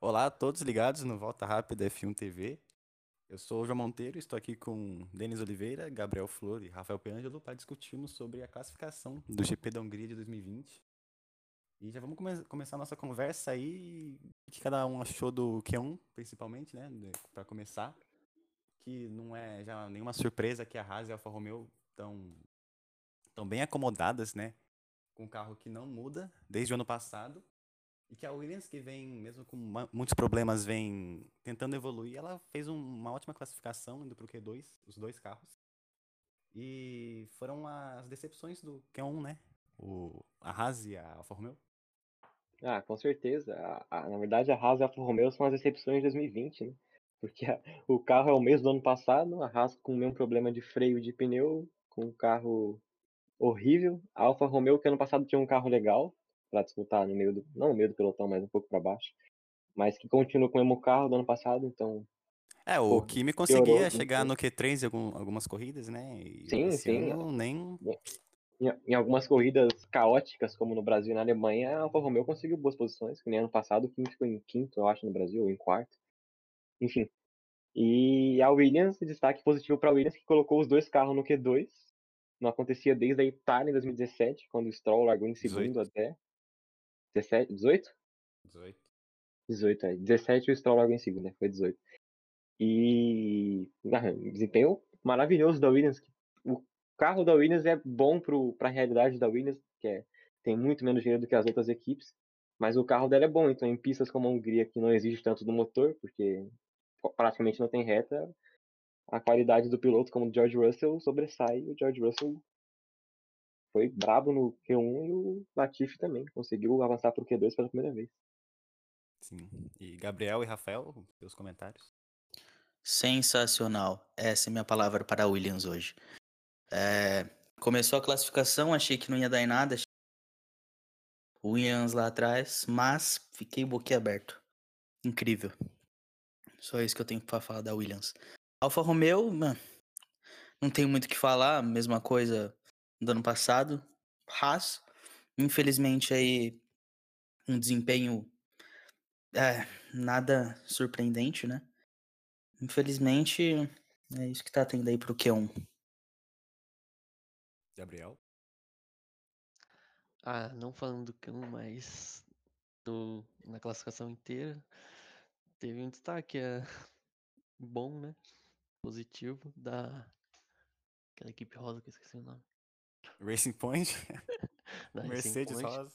Olá a todos ligados no Volta Rápida F1 TV. Eu sou o João Monteiro, estou aqui com Denis Oliveira, Gabriel Flor e Rafael Peângelo para discutirmos sobre a classificação do GP da Hungria de 2020. E já vamos come começar a nossa conversa aí, o que cada um achou do Q1, principalmente, né, para começar. Que não é já nenhuma surpresa que a Haas e a Alfa Romeo estão tão bem acomodadas, né, com um carro que não muda desde o ano passado e que a Williams, que vem, mesmo com muitos problemas, vem tentando evoluir, ela fez um, uma ótima classificação indo para o Q2, os dois carros. E foram as decepções do Q1, né? O, a Haas e a Alfa Romeo. Ah, com certeza. A, a, na verdade, a Haas e a Alfa Romeo são as decepções de 2020, né? Porque a, o carro é o mesmo do ano passado, a Haas com o mesmo problema de freio de pneu, com um carro horrível. A Alfa Romeo, que ano passado tinha um carro legal, para disputar no meio do, não no meio do pelotão, mas um pouco para baixo, mas que continua com o mesmo carro do ano passado, então. É, o Kimi conseguia chegar no Q3 em algum, algumas corridas, né? E sim, sim. nem. Em, em, algumas corridas caóticas, como no Brasil e na Alemanha, a Alfa Romeo conseguiu boas posições, que nem ano passado, o Kimi ficou em quinto, eu acho, no Brasil, ou em quarto. Enfim. E a Williams, destaque positivo para a Williams, que colocou os dois carros no Q2. Não acontecia desde a Itália em 2017, quando o Stroll largou em segundo 18. até. 17, 18? 18. 18, é. 17 o Stroll logo em seguida, né? Foi 18. E. Ah, desempenho maravilhoso da Williams. O carro da Williams é bom para a realidade da Williams, que é, tem muito menos dinheiro do que as outras equipes. Mas o carro dela é bom, então em pistas como a Hungria, que não exige tanto do motor, porque praticamente não tem reta, a qualidade do piloto, como o George Russell, sobressai. O George Russell foi brabo no Q1 e o Latifi também conseguiu avançar para o Q2 pela primeira vez. Sim. E Gabriel e Rafael, seus comentários? Sensacional. Essa é minha palavra para Williams hoje. É, começou a classificação, achei que não ia dar em nada. Williams lá atrás, mas fiquei boquiaberto. Incrível. Só isso que eu tenho para falar da Williams. Alfa Romeo, mano, não tem muito o que falar, mesma coisa do ano passado. Haas, infelizmente aí um desempenho é, nada surpreendente, né? Infelizmente é isso que tá tendo aí pro Q1. Gabriel? Ah, não falando do Q1, mas do, na classificação inteira, teve um destaque é, bom, né? Positivo da aquela equipe rosa que eu esqueci o nome. Racing Point. Mercedes Point. Rosa.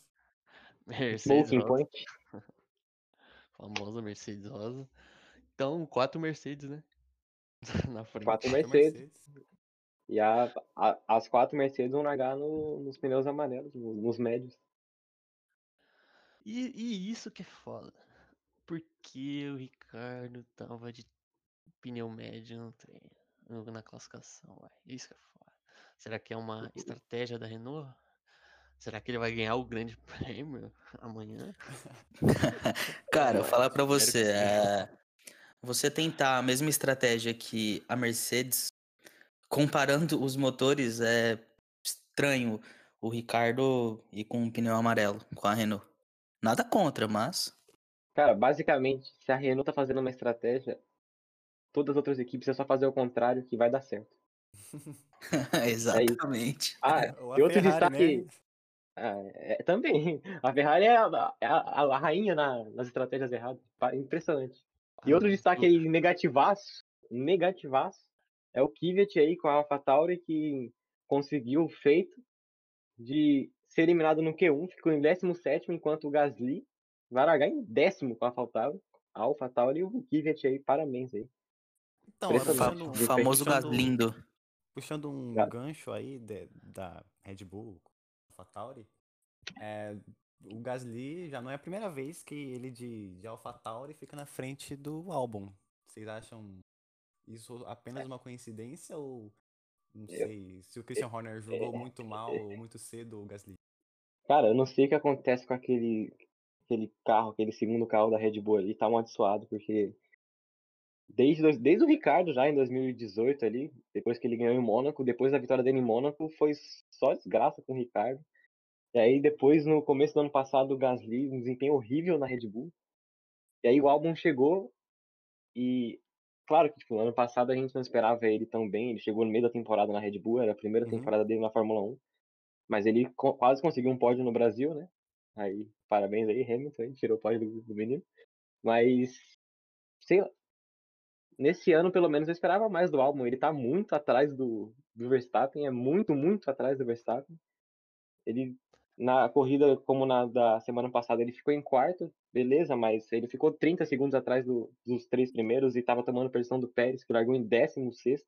Mercedes Smoking Rosa. Point. Famosa Mercedes Rosa. Então, quatro Mercedes, né? Na frente. Quatro Mercedes. E a, a- as quatro Mercedes vão largar no- nos pneus amarelos, no- nos médios. E, e isso que é foda. Porque o Ricardo tava de pneu médio no treino, no- na classificação, ué. Isso que é foda. Será que é uma estratégia da Renault? Será que ele vai ganhar o grande prêmio amanhã? Cara, eu falar que você, é, você tentar a mesma estratégia que a Mercedes, comparando os motores, é estranho o Ricardo ir com um pneu amarelo com a Renault. Nada contra, mas Cara, basicamente, se a Renault tá fazendo uma estratégia, todas as outras equipes é só fazer o contrário que vai dar certo. exatamente. Ah, a e outro Ferrari, destaque. né? Ah, é, também. A Ferrari é a, é a- a rainha na- nas estratégias erradas. Impressionante. E outro destaque aí, negativaço, negativaço, é o Kvyat aí com a AlphaTauri que conseguiu o feito de ser eliminado no Q1, ficou em 17 enquanto o Gasly vai largar em décimo com a AlphaTauri. A AlphaTauri e o Kvyat aí, parabéns aí. Então, O Desempenho. famoso Gaslindo. Puxando um Gato. gancho aí de- da Red Bull, AlphaTauri, é, o Gasly já não é a primeira vez que ele de, de AlphaTauri fica na frente do álbum. Vocês acham isso apenas uma coincidência ou não sei se o Christian Horner jogou muito mal ou muito cedo o Gasly? Cara, eu não sei o que acontece com aquele, aquele carro, aquele segundo carro da Red Bull ali, tá amaldiçoado, porque desde, desde o Ricardo já em 2018 ali, depois que ele ganhou em Mônaco, depois da vitória dele em Mônaco, foi só desgraça com o Ricardo. E aí depois, no começo do ano passado, o Gasly, um desempenho horrível na Red Bull. E aí o álbum chegou e claro que tipo, ano passado a gente não esperava ele tão bem, ele chegou no meio da temporada na Red Bull, era a primeira Uhum. temporada dele na Fórmula 1. Mas ele co- quase conseguiu um pódio no Brasil, né? Aí, parabéns aí, Hamilton, aí, tirou o pódio do, do menino. Mas, sei lá, nesse ano, pelo menos, eu esperava mais do álbum. Ele tá muito atrás do, do Verstappen, é muito, muito atrás do Verstappen. Ele, na corrida, como na da semana passada, ele ficou em quarto, beleza, mas ele ficou 30 segundos atrás do- dos três primeiros e tava tomando pressão do Pérez, que largou em 16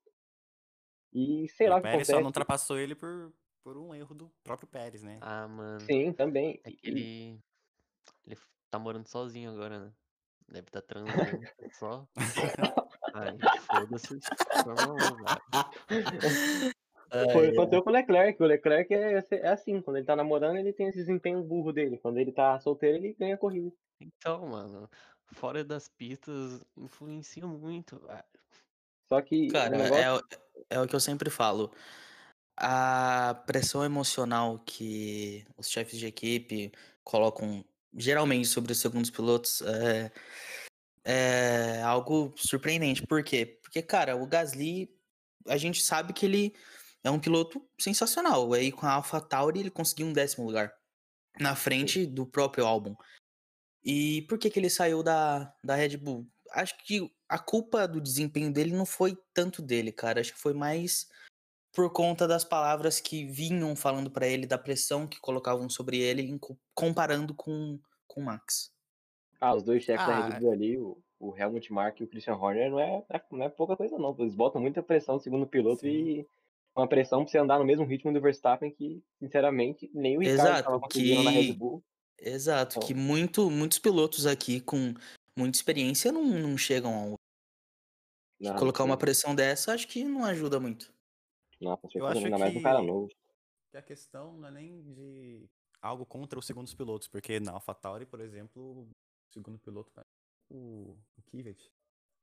E sei lá o o que Pérez só não acontece. ultrapassou ele por, por um erro do próprio Pérez, né? Ah, mano. Sim, também. É que ele. Ele tá morando sozinho agora, né? Deve tá transando só. Ai, foda-se. Fórmula 1, velho. Foi, aconteceu com o Leclerc. O Leclerc é, é assim, quando ele tá namorando, ele tem esse desempenho burro dele. Quando ele tá solteiro, ele ganha a corrida. Então, mano, fora das pistas influencia muito, velho. Só que Cara, o negócio. é, o- é o que eu sempre falo. A pressão emocional que os chefes de equipe colocam geralmente sobre os segundos pilotos é, é algo surpreendente. Por quê? Porque, cara, o Gasly, a gente sabe que ele é um piloto sensacional. Aí com a AlphaTauri ele conseguiu um décimo lugar na frente do próprio álbum. E por que, que ele saiu da, da Red Bull? Acho que a culpa do desempenho dele não foi tanto dele, cara. Acho que foi mais por conta das palavras que vinham falando pra ele, da pressão que colocavam sobre ele, comparando com, com o Max. Ah, os dois chefes da Ah, Red Bull ali, o, o Helmut Marko e o Christian Horner, não é, não é pouca coisa, não. Eles botam muita pressão no segundo piloto Sim. e uma pressão pra você andar no mesmo ritmo do Verstappen que, sinceramente, nem o Ricardo Exato, tava conseguindo na Red que- Bull. Exato, Então- que muito, muitos pilotos aqui com muita experiência não, não chegam ao. Não, colocar sim. uma pressão dessa, acho que não ajuda muito. Não, com Eu acho ainda mais um cara que- novo. que a questão não é nem de algo contra os segundos pilotos, porque na AlphaTauri, por exemplo, segundo piloto é o, o Kvyat.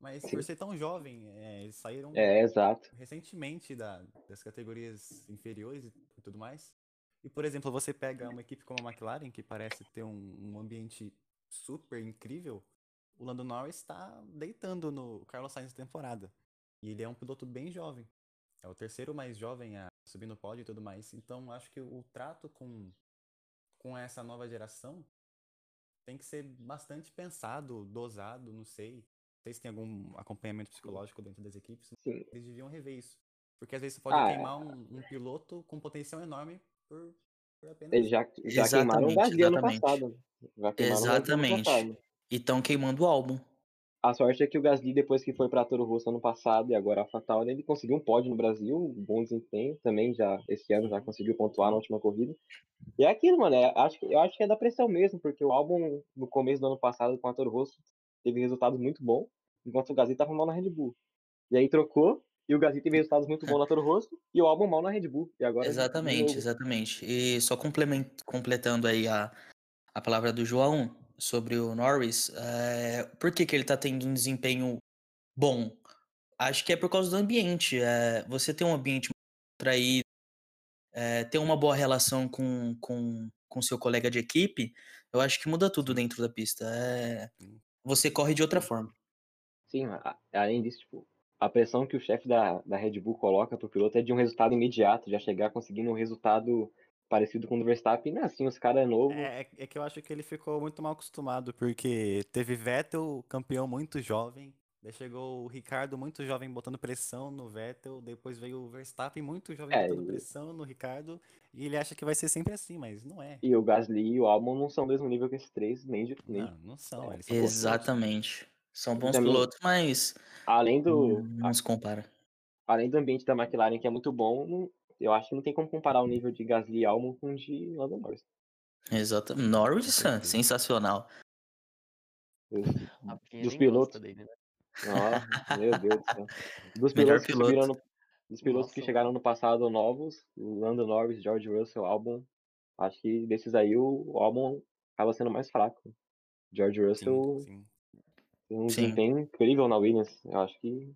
Mas Sim. por ser tão jovem, é, eles saíram É, recentemente da- das categorias inferiores e tudo mais. E, por exemplo, você pega uma equipe como a McLaren, que parece ter um, um ambiente super incrível, o Lando Norris está deitando no Carlos Sainz na temporada. E ele é um piloto bem jovem. É o terceiro mais jovem a subir no pódio e tudo mais. Então, acho que o trato com, com essa nova geração tem que ser bastante pensado, dosado, não sei. Não sei se tem algum acompanhamento psicológico dentro das equipes. Sim. Eles deviam rever isso. Porque às vezes você pode Ah, é. queimar um, um piloto com potencial enorme por, por apenas. Eles já, já queimaram o Exatamente, Gasly ano exatamente. passado. Já ano Exatamente. passado. E estão queimando o álbum. A sorte é que o Gasly, depois que foi pra Toro Rosso ano passado e agora a AlphaTauri, ele conseguiu um pódio no Brasil, um bom desempenho também, já esse ano já conseguiu pontuar na última corrida. E é aquilo, mano, é- acho, eu acho que é da pressão mesmo, porque o álbum no começo do ano passado com a Toro Rosso teve resultados muito bons, enquanto o Gasly tava mal na Red Bull. E aí trocou, e o Gasly teve resultados muito bons na Toro Rosso, e o álbum mal na Red Bull. E agora de Exatamente, exatamente. E só completando aí a, a palavra do João sobre o Norris, é, por que, que ele tá tendo um desempenho bom? Acho que é por causa do ambiente. é, você tem um ambiente traído, é, ter uma boa relação com, com, com seu colega de equipe, eu acho que muda tudo dentro da pista. é, você corre de outra forma. Sim, a- além disso, tipo, a pressão que o chefe da, da Red Bull coloca pro piloto é de um resultado imediato, já chegar conseguindo um resultado parecido com o do Verstappen. Não é assim, os caras é novo. É, é que eu acho que ele ficou muito mal acostumado, porque teve Vettel, campeão muito jovem. Daí chegou o Ricardo muito jovem botando pressão no Vettel. Depois veio o Verstappen muito jovem É, botando e- pressão no Ricardo. E ele acha que vai ser sempre assim, mas não é. E o Gasly e o Albon não são do mesmo nível que esses três, nem de. Nem... Não, não são. É, Eles são bons. Exatamente. São bons também- pilotos, mas Além do. não, não se compara. Além do ambiente da McLaren, que é muito bom, não- eu acho que não tem como comparar o nível de Gasly e Albon com o de Lando Norris. Exatamente. Norris, sensacional. Dos, A Pinha dos pilotos. dele, né? Ó, meu Deus do céu. Dos pilotos que piloto. subiram no, dos pilotos que Nossa, chegaram no passado novos, Lando Norris, George Russell, Albon, acho que desses aí o, Albon acaba sendo mais fraco. George Russell Sim, sim. tem um Sim. desempenho incrível na Williams. Eu acho que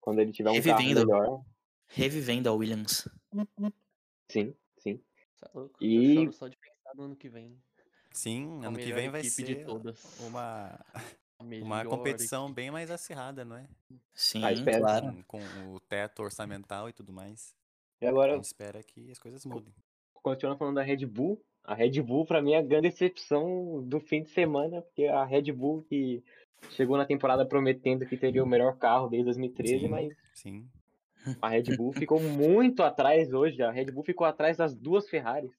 quando ele tiver um carro Revivendo. melhor, Revivendo a Williams. sim, sim. É louco. E- Eu choro só de pensar no ano que vem. Sim, A ano que vem vai ser todas. uma. A. Uma competição equipe. bem mais acirrada, não é? Sim, Ah, claro. Com, com o teto orçamental e tudo mais. E A agora, gente espera que as coisas mudem. continuando falando da Red Bull, a Red Bull pra mim é a grande decepção do fim de semana, porque a Red Bull que chegou na temporada prometendo que teria o melhor carro desde 2013, Sim. mas Sim. A Red Bull ficou muito atrás hoje. A Red Bull ficou atrás das duas Ferraris.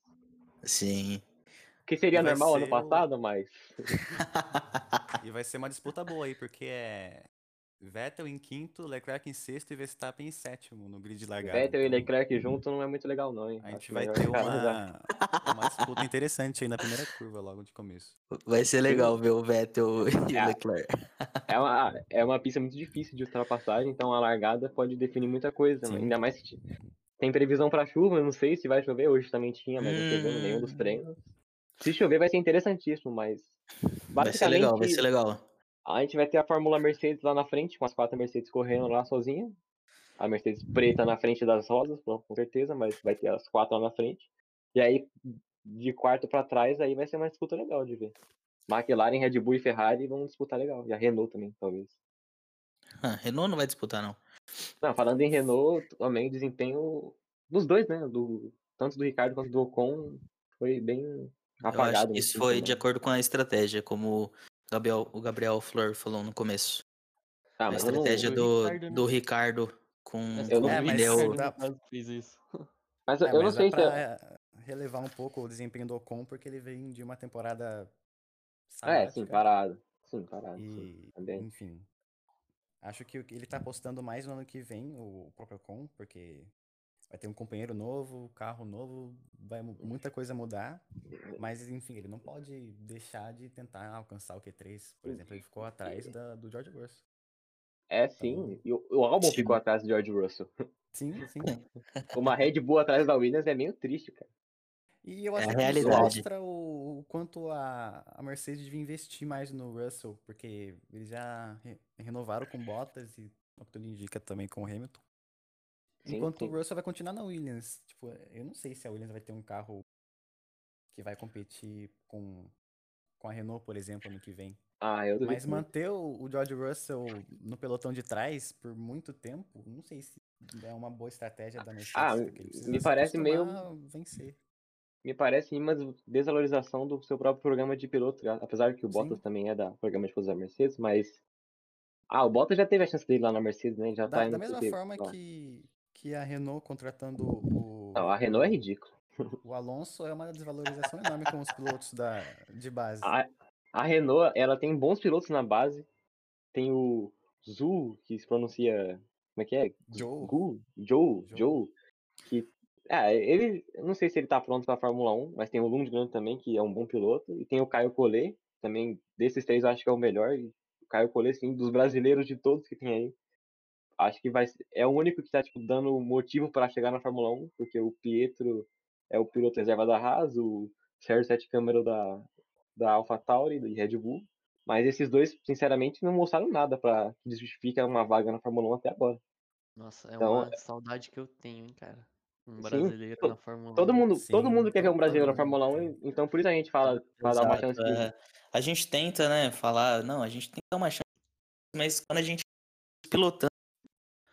Sim. Que seria Vai normal ano ser o- passado, mas E vai ser uma disputa boa aí, porque é Vettel em quinto, Leclerc em sexto e Verstappen em sétimo no grid de largada. Vettel e Então, Leclerc junto não é muito legal não, hein? A Acho gente vai melhor ter uma, uma disputa interessante aí na primeira curva, logo de começo. Vai ser legal ver o Vettel e É. o Leclerc. É uma, é uma pista muito difícil de ultrapassagem, então a largada pode definir muita coisa, né? Sim. ainda mais que tem previsão pra chuva, eu não sei se vai chover, hoje também tinha, mas não choveu nenhum dos Hum. treinos. Se chover vai ser interessantíssimo, mas Vai ser legal, vai basicamente ser legal. A gente vai ter a Fórmula Mercedes lá na frente, com as quatro Mercedes correndo lá sozinha. A Mercedes preta na frente das rosas, com com certeza, mas vai ter as quatro lá na frente. E aí, de quarto pra trás, aí vai ser uma disputa legal de ver. McLaren, Red Bull e Ferrari vão disputar legal. E a Renault também, talvez. Ah, Renault não vai disputar, não. Não, falando em Renault, também o desempenho dos dois, né? Do, tanto do Ricardo quanto do Ocon foi bem apagado. isso foi de acordo com a estratégia, como Gabriel, o Gabriel Flor falou no começo. Ah, a eu não- estratégia do do, Ricardo, né? do Ricardo com, Eu não o É, dá- caso, fez isso. Mas eu, É, eu não sei se. é- eh, relevar um pouco o desempenho do Ocon, porque ele vem de uma temporada É, sim, sabática. parado. Sim, parado. sim, E, também. enfim. Acho que ele tá apostando mais no ano que vem, o próprio Ocon, porque vai ter um companheiro novo, carro novo, vai mu- muita coisa mudar. Mas, enfim, ele não pode deixar de tentar alcançar o Q3. Por exemplo, ele ficou atrás da- do George Russell. É, sim. E o, o álbum Sim. ficou atrás do George Russell. Sim, sim. Uma Red Bull atrás da Williams é meio triste, cara. E eu É acho a que isso realidade. mostra o, o quanto a, a Mercedes devia investir mais no Russell, porque eles já re- renovaram com Bottas e, o que tudo indica, também com o Hamilton. Sim, Enquanto sim. o Russell vai continuar na Williams. Tipo, eu não sei se a Williams vai ter um carro que vai competir com, com a Renault, por exemplo, ano que vem. Ah, eu. Mas manter o, o George Russell no pelotão de trás por muito tempo, não sei se é uma boa estratégia da Mercedes. Ah, ele precisa me parece meio- vencer. Me parece uma desvalorização do seu próprio programa de piloto, tá? apesar que o Sim. Bottas também é da programa de pilotos da Mercedes, mas. Ah, o Bottas já teve a chance dele lá na Mercedes, né? Já tá Da, indo da mesma forma lá. que, que a Renault contratando o, Não, a Renault é ridícula. o Alonso é uma desvalorização enorme com os pilotos da, de base. A, a Renault, ela tem bons pilotos na base. Tem o Zu, que se pronuncia. Como é que é? Joe. Gu? Joe, Joe. Joe. Que. É, ele. Não sei se ele tá pronto pra Fórmula 1, mas tem o Lundgren também, que é um bom piloto. E tem o Caio Collet, também. Desses três, eu acho que é o melhor. E o Caio Collet, sim, dos brasileiros de todos que tem aí. Acho que vai é o único que tá tipo, dando motivo para chegar na Fórmula 1, porque o Pietro é o piloto reserva da Haas, o Sérgio Sete Câmara da, da AlphaTauri e Red Bull. Mas esses dois, sinceramente, não mostraram nada para que justifique uma vaga na Fórmula 1 até agora. Nossa, é Então, uma saudade que eu tenho, hein, cara. Um Sim, brasileiro to- na Fórmula Todo 1. mundo, Sim, todo mundo quer ver um brasileiro na Fórmula 1, quer. então por isso a gente fala para dar uma chance. é. A gente tenta, né, falar, não, a gente tem que dar uma chance, mas quando a gente pilotando,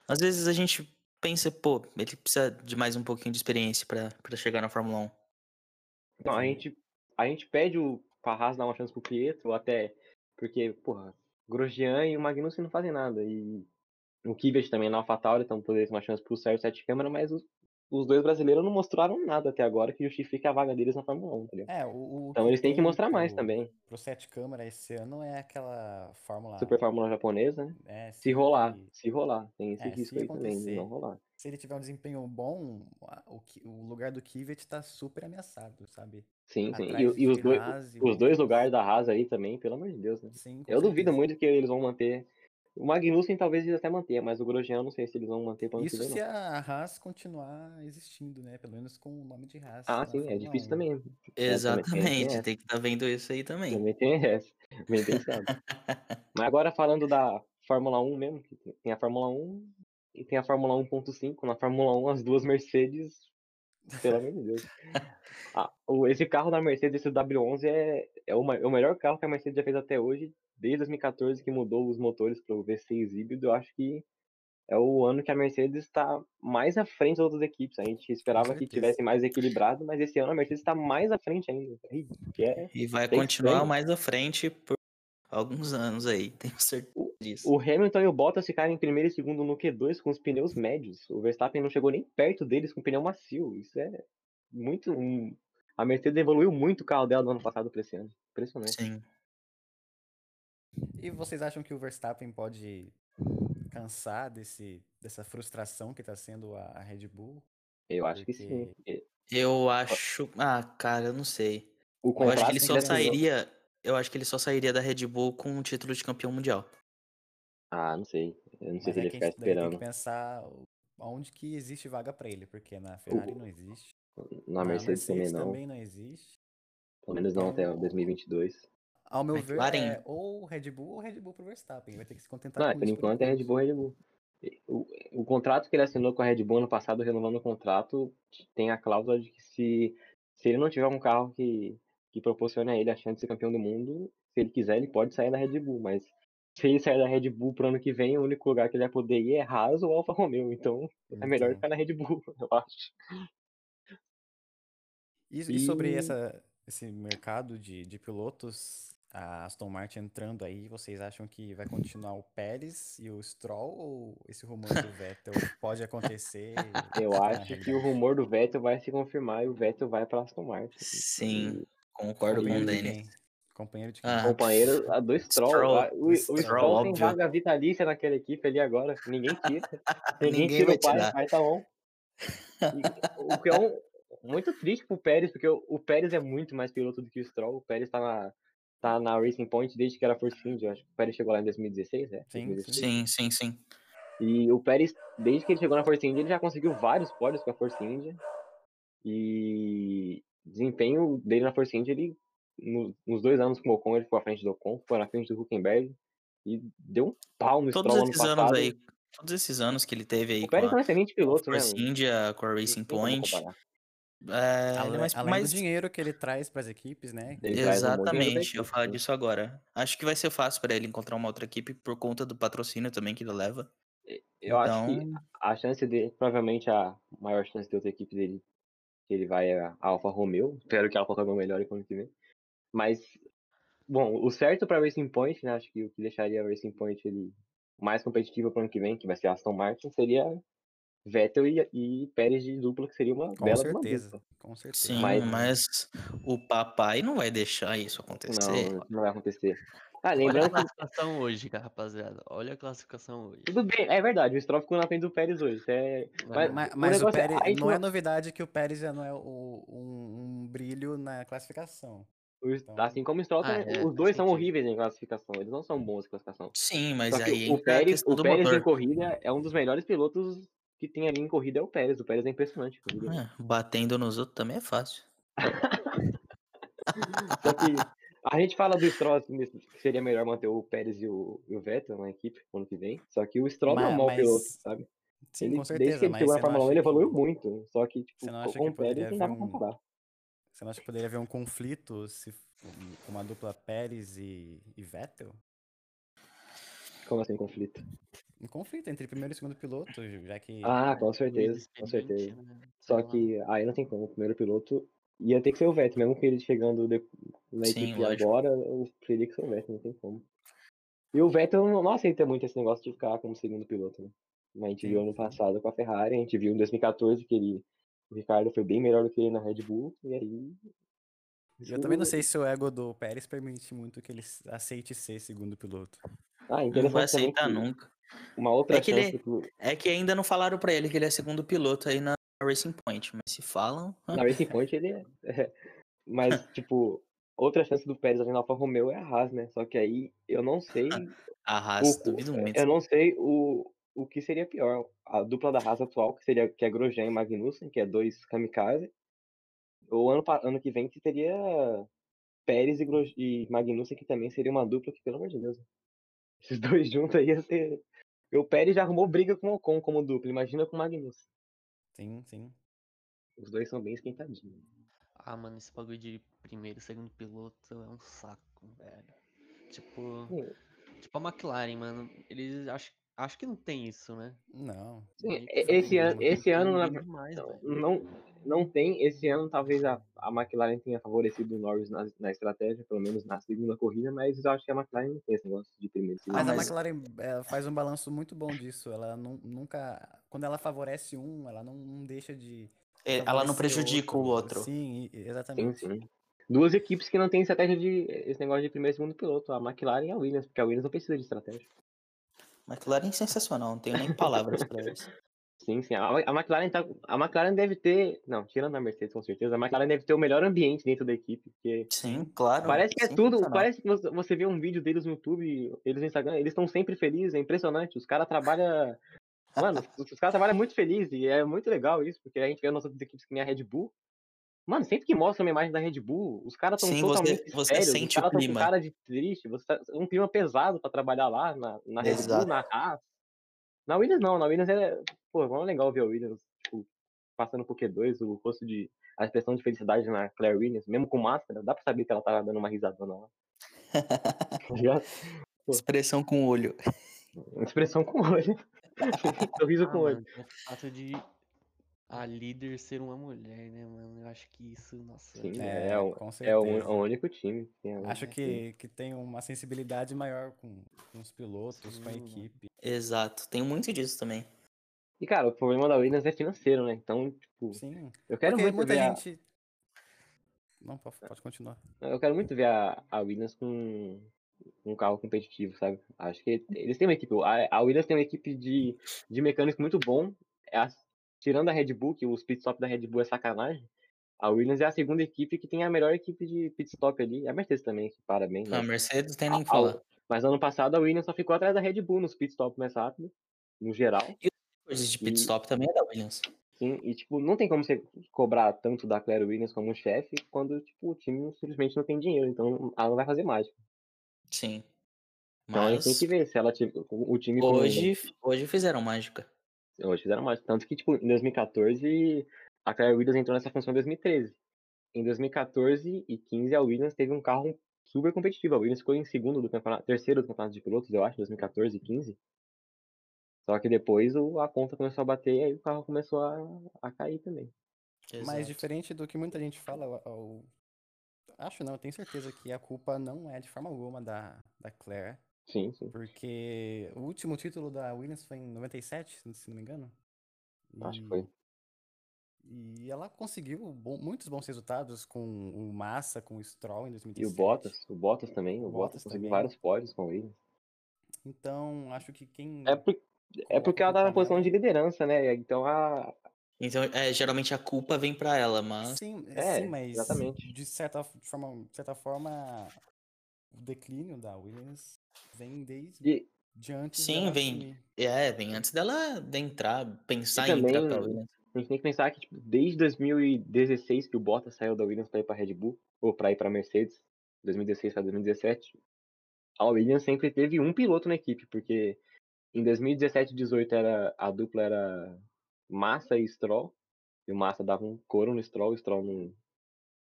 às vezes a gente pensa, pô, ele precisa de mais um pouquinho de experiência pra chegar na Fórmula 1. Então, a gente, a gente pede o Farraz dar uma chance pro Pietro, até porque, porra, Grosjean e o Magnussen não fazem nada. E o Kvyat também na AlphaTauri, então poderia ter uma chance pro Sérgio Sete Câmara, mas os dois brasileiros não mostraram nada até agora que justifique a vaga deles na Fórmula 1, tá ligado? É, o, o Então eles têm que mostrar mais pro- também. Pro sete câmara esse ano é aquela fórmula. Super Fórmula japonesa, né? é, Se rolar, sempre- se rolar. Tem esse É, risco se aí também de não rolar. se ele tiver um desempenho bom, o, o lugar do Kivet tá super ameaçado, sabe? Sim, sim. E, e os, dois, Haas os dois lugares da Haas aí também, pelo amor de Deus, né? Sim, Eu duvido certeza. muito que eles vão manter. O Magnussen talvez eles até mantenha, mas o Grosjean eu não sei se eles vão manter para ano que Isso vem, se não. a Haas continuar existindo, né? Pelo menos com o nome de Haas. Ah, sim, é difícil 1. também. É, Exatamente, tem que estar vendo isso aí também. Também tem essa. Bem pensado. Mas agora falando da Fórmula 1 mesmo, que tem- a Fórmula 1 e tem a Fórmula 1.5. Na Fórmula 1, as duas Mercedes, pelo amor de Deus. Ah, o- esse carro da Mercedes, esse W11, é, é, o, é o melhor carro que a Mercedes já fez até hoje, desde 2014 que mudou os motores para o V6 híbrido, eu acho que é o ano que a Mercedes está mais à frente das outras equipes. A gente esperava que tivesse mais equilibrado, mas esse ano a Mercedes está mais à frente ainda. É, E vai continuar estranho. mais à frente por alguns anos aí, tenho certeza disso. o Hamilton e o Bottas ficaram em primeiro e segundo no Q2 com os pneus médios. O Verstappen não chegou nem perto deles com pneu macio. Isso é muito. A Mercedes evoluiu muito o carro dela do ano passado para esse ano. Impressionante. Sim. E vocês acham que o Verstappen pode cansar desse, dessa frustração que tá sendo a, a Red Bull? Eu acho que sim. Eu acho. Ah, cara, eu não sei. O Eu acho que ele só sairia. Eu acho que ele só sairia da Red Bull com o título de campeão mundial. Ah, não sei. Eu não sei Mas se é ele ficar daí tem esperando. que pensar o- onde que existe vaga pra ele, porque na Ferrari não existe. Na Mercedes, também não. também não existe. Pelo menos não até Então, 2022. Ao meu ver, McLaren. é ou Red Bull ou Red Bull pro Verstappen. Vai ter que se contentar Não, com por isso enquanto é Red Bull, Red Bull. O, o contrato que ele assinou com a Red Bull ano passado, renovando o contrato, tem a cláusula de que se, se ele não tiver um carro que, que proporcione a ele a chance de ser campeão do mundo, se ele quiser, ele pode sair da Red Bull, mas se ele sair da Red Bull pro ano que vem, o único lugar que ele vai poder ir é Haas ou Alfa Romeo, então é melhor ficar na Red Bull, eu acho. E, e sobre essa, esse mercado de, de pilotos, a Aston Martin entrando aí, vocês acham que vai continuar o Pérez e o Stroll ou esse rumor do Vettel pode acontecer? Eu acho que o rumor do Vettel vai se confirmar e o Vettel vai para Aston Martin. Sim, E concordo com o Denis. Companheiro de quem? Ah, companheiro a do Stroll. Stroll, a- o, o o Stroll, Stroll tem vaga vitalícia naquela equipe ali agora. Ninguém tira. Ninguém, Ninguém tira vai o pai, tirar. o pai tá on. E o que é um, muito triste pro Pérez, porque o, o Pérez é muito mais piloto do que o Stroll. O Pérez tá na, tá na Racing Point desde que era Force India. Acho que o Pérez chegou lá em 2016, né? Sim, 2016. Sim, sim, sim. E o Pérez, desde que ele chegou na Force India, ele já conseguiu vários pódios com a Force India. E desempenho dele na Force India, ele, no- nos dois anos com o Ocon, ele ficou à frente do Ocon, ficou na frente do Huckenberg. E deu um pau no Todos ano esses anos aí, todos esses anos que ele teve aí O com Pérez é um a excelente piloto, né? Force mano? India, com a Racing Point. É, Além, mais, além mais do dinheiro que ele traz para as equipes, né? Ele traz um Exatamente, eu sim. disso agora. Acho que vai ser fácil pra ele encontrar uma outra equipe por conta do patrocínio também que ele leva. Eu acho que Então, a chance dele, provavelmente a maior chance de outra equipe dele, que ele vai é a Alfa Romeo. Espero que a Alfa Romeo melhore ano que vem. Mas, bom, o certo pra Racing Point, né? Acho que o que deixaria a Racing Point ele mais competitiva pro ano que vem, que vai ser a Aston Martin, seria Vettel e, e Pérez de dupla, que seria uma Com bela certeza, dupla. com certeza. sim, mas- mas o papai não vai deixar isso acontecer. Não, não vai acontecer. Ah, Olha a lembrando que classificação hoje, cara, rapaziada. Olha a classificação hoje. tudo bem, é verdade, o Stroll ficou na frente do Pérez hoje. Isso é, Mas- Mas, o mas o negócio é, Pérez, gente não é novidade que o Pérez já não é o- um, um brilho na classificação. o- Então- assim como o Stroll, Ah, é, os dois são sentido. horríveis em classificação. Eles não são bons em classificação. Sim, mas aí o Pérez, o Pérez em corrida é um dos melhores pilotos que tem ali em corrida é o Pérez. O Pérez é impressionante. É, batendo nos outros também é fácil. Só que a gente fala do Stroll assim, que seria melhor manter o Pérez e o, e o Vettel na equipe ano que vem. Só que o Stroll não é um Ma- mau mas- piloto, sabe? Sim, ele, com desde que certeza, ele mas chegou na Fórmula 1 acha ele que- evoluiu muito. Só que tipo, Você não acha com que o Pérez não dá pra haver um- comparar. Você não acha que poderia haver um conflito se com uma dupla Pérez e, e Vettel? Como assim, conflito? Um conflito entre primeiro e segundo piloto, já que Ah, com certeza, com certeza. né? Só que aí não tem como. O primeiro piloto ia ter que ser o Vettel, mesmo que ele chegando de- na Sim, equipe lógico. agora, eu teria que ser o Vettel, não tem como. E o Vettel não, não aceita muito esse negócio de ficar como segundo piloto, né? Mas A gente Sim, viu ano passado com a Ferrari, a gente viu em 2014 que ele, o Ricardo foi bem melhor do que ele na Red Bull, e aí. Eu também não sei se o ego do Pérez permite muito que ele aceite ser segundo piloto. Ah, Não vai aceitar que nunca. Uma outra É que ele- que É que ainda não falaram pra ele que ele é segundo piloto aí na Racing Point, mas se falam. ah, Na Racing Point ele é. é. Mas, tipo, outra chance do Pérez ali na Alfa Romeo é a Haas, né? Só que aí eu não sei A Haas, O- duvido muito. Eu não sei o, o que seria pior. A dupla da Haas atual, que seria que é Grosjean e Magnussen, que é dois kamikaze. Ou ano, ano que vem que teria Pérez e, Gros- e Magnussen, que também seria uma dupla que, pelo amor de Deus. Esses dois juntos aí ia ser. E o Pérez já arrumou briga com o Ocon como dupla, imagina com o Magnussen. Sim, sim. Os dois são bem esquentadinhos. Ah, mano, esse bagulho de primeiro e segundo piloto é um saco, velho. Tipo, Sim. tipo a McLaren, mano. Eles acho, acho que não tem isso, né? Não. Sim, esse uma esse ano, demais, Não, não, não tem. Esse ano, talvez a, a McLaren tenha favorecido o Norris na, na estratégia, pelo menos na segunda corrida, mas eu acho que a McLaren não tem esse negócio de primeiro e segundo. Mas, a McLaren ela faz um balanço muito bom disso. Ela nu- nunca. Quando ela favorece um, ela não, não deixa de. É, Ela não prejudica o outro. Sim, e- Sim, exatamente. sim. Duas equipes que não têm estratégia de. Esse negócio de primeiro e segundo piloto, a McLaren e a Williams, porque a Williams não precisa de estratégia. McLaren é sensacional, não tenho nem palavras pra isso. Sim, sim. A, a McLaren tá. A McLaren deve ter. Não, tirando a Mercedes, com certeza, a McLaren deve ter o melhor ambiente dentro da equipe, porque Sim, claro. Parece que é tudo. Parece que você- vê um vídeo deles no YouTube, eles no Instagram, eles estão sempre felizes, é impressionante. Os caras trabalham. Mano, os, os caras trabalham muito felizes e é muito legal isso, porque a gente vê outras equipes que nem a Red Bull. Mano, sempre que mostra uma imagem da Red Bull, os caras estão Sim, você- totalmente você sérios, sente os o caras estão com clima. cara de triste, você tá, um clima pesado pra trabalhar lá na, na Red Bull, na Haas. Na Williams não, na Williams é. Pô, é legal ver a Williams, tipo, passando por Q2, o rosto de. a expressão de felicidade na Claire Williams, mesmo com máscara, dá pra saber que ela tá dando uma risadona lá. Tá? Expressão com o olho. Expressão com o olho. Sorriso Ah, com o olho. mano, o fato de a líder ser uma mulher, né, mano? Eu acho que isso, nossa. Sim, É, é, o, com é o, certeza. o único time. que tem a- Acho que, que tem uma sensibilidade maior com, com os pilotos, com a Sim, equipe. Exato, tem muito disso também. E, cara, o problema da Williams é financeiro, né? Então, tipo, Sim. eu quero Porque muito muita ver a- gente. Não, pode, continuar. Eu quero muito ver a, a Williams com um carro competitivo, sabe? Acho que eles têm uma equipe. A, a Williams tem uma equipe de, de mecânico muito bom. É a- tirando a Red Bull, que os pit stop da Red Bull é sacanagem. A Williams é a segunda equipe que tem a melhor equipe de pit stop ali. A Mercedes também, que para bem. A Mas, Mercedes tem nem a- a- falar. mas ano passado a Williams só ficou atrás da Red Bull nos pit stop mais rápido, no geral. Coisas de pit e- stop também é da Williams. Sim, e tipo, não tem como você cobrar tanto da Claire Williams como chefe quando tipo, o time simplesmente não tem dinheiro. Então ela não vai fazer mágica. Sim. Então a gente tem Mas que ver se ela tiver o time hoje, hoje fizeram mágica. hoje fizeram mais. Tanto que, tipo, em 2014, a Claire Williams entrou nessa função em 2013. Em 2014 e 15, a Williams teve um carro super competitivo. A Williams ficou em segundo do campeonato, terceiro do campeonato de pilotos, eu acho, 2014 e 15. Só que depois o- a conta começou a bater e aí o carro começou a, a cair também. Mas Exato. diferente do que muita gente fala, o- o- acho não, eu tenho certeza que a culpa não é de forma alguma da, da Claire. Sim, sim. Porque o último título da Williams foi em 97, se se não me engano. Acho que E- foi. E ela conseguiu bom- muitos bons resultados com o Massa, com o Stroll em E 2017. o Bottas, o Bottas também, o, O Bottas, Bottas conseguiu também. vários pódios com ele. Então, acho que quem. É, por- é porque ela tá na posição de liderança, né? Então a. Então, é, geralmente a culpa vem pra ela, mas Sim, É, sim, mas exatamente. de certa de forma, de certa forma, o declínio da Williams vem desde E, de antes Sim, dela vem- assumir. é, vem antes dela de entrar, pensar E em entrar também- pra Williams. A gente tem que pensar que, tipo, desde 2016 que o Bottas saiu da Williams para ir para Red Bull, ou para ir para Mercedes, 2016 para 2017, a Williams sempre teve um piloto na equipe, porque em 2017 e 18 era, a dupla era Massa e Stroll, e o Massa dava um couro no Stroll, o Stroll não...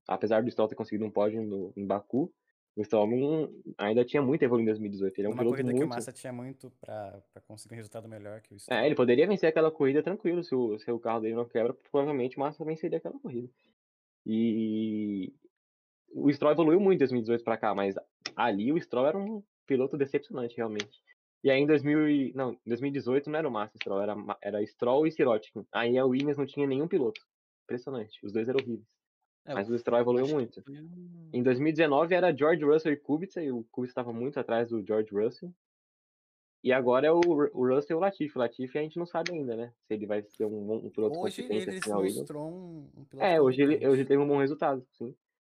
Apesar do Stroll ter conseguido um pódio no, em Baku, o Stroll não- ainda tinha muito a evoluir em 2018. Ele é um Numa piloto corrida que o muito... Massa tinha muito pra, pra conseguir um resultado melhor que o Stroll. É, ele poderia vencer aquela corrida tranquilo, se o, se o carro dele não quebra, provavelmente o Massa venceria aquela corrida. E o Stroll evoluiu muito de 2018 pra cá, mas ali o Stroll era um piloto decepcionante, realmente. E aí em 2000 e- não, em 2018 não era o Massa Stroll, era, era Stroll e Sirotkin. Aí a Williams não tinha nenhum piloto. Impressionante, os dois eram horríveis. É, Mas o Stroll evoluiu que muito. um- Em 2019 era George Russell e Kubica, e o Kubica estava muito atrás do George Russell. E agora é o, o Russell e o Latifi. O Latifi a gente não sabe ainda, né? Se ele vai ser um, um piloto Hoje consistente ele assim se mostrou um, um piloto É, hoje ele, hoje teve um bom resultado, sim.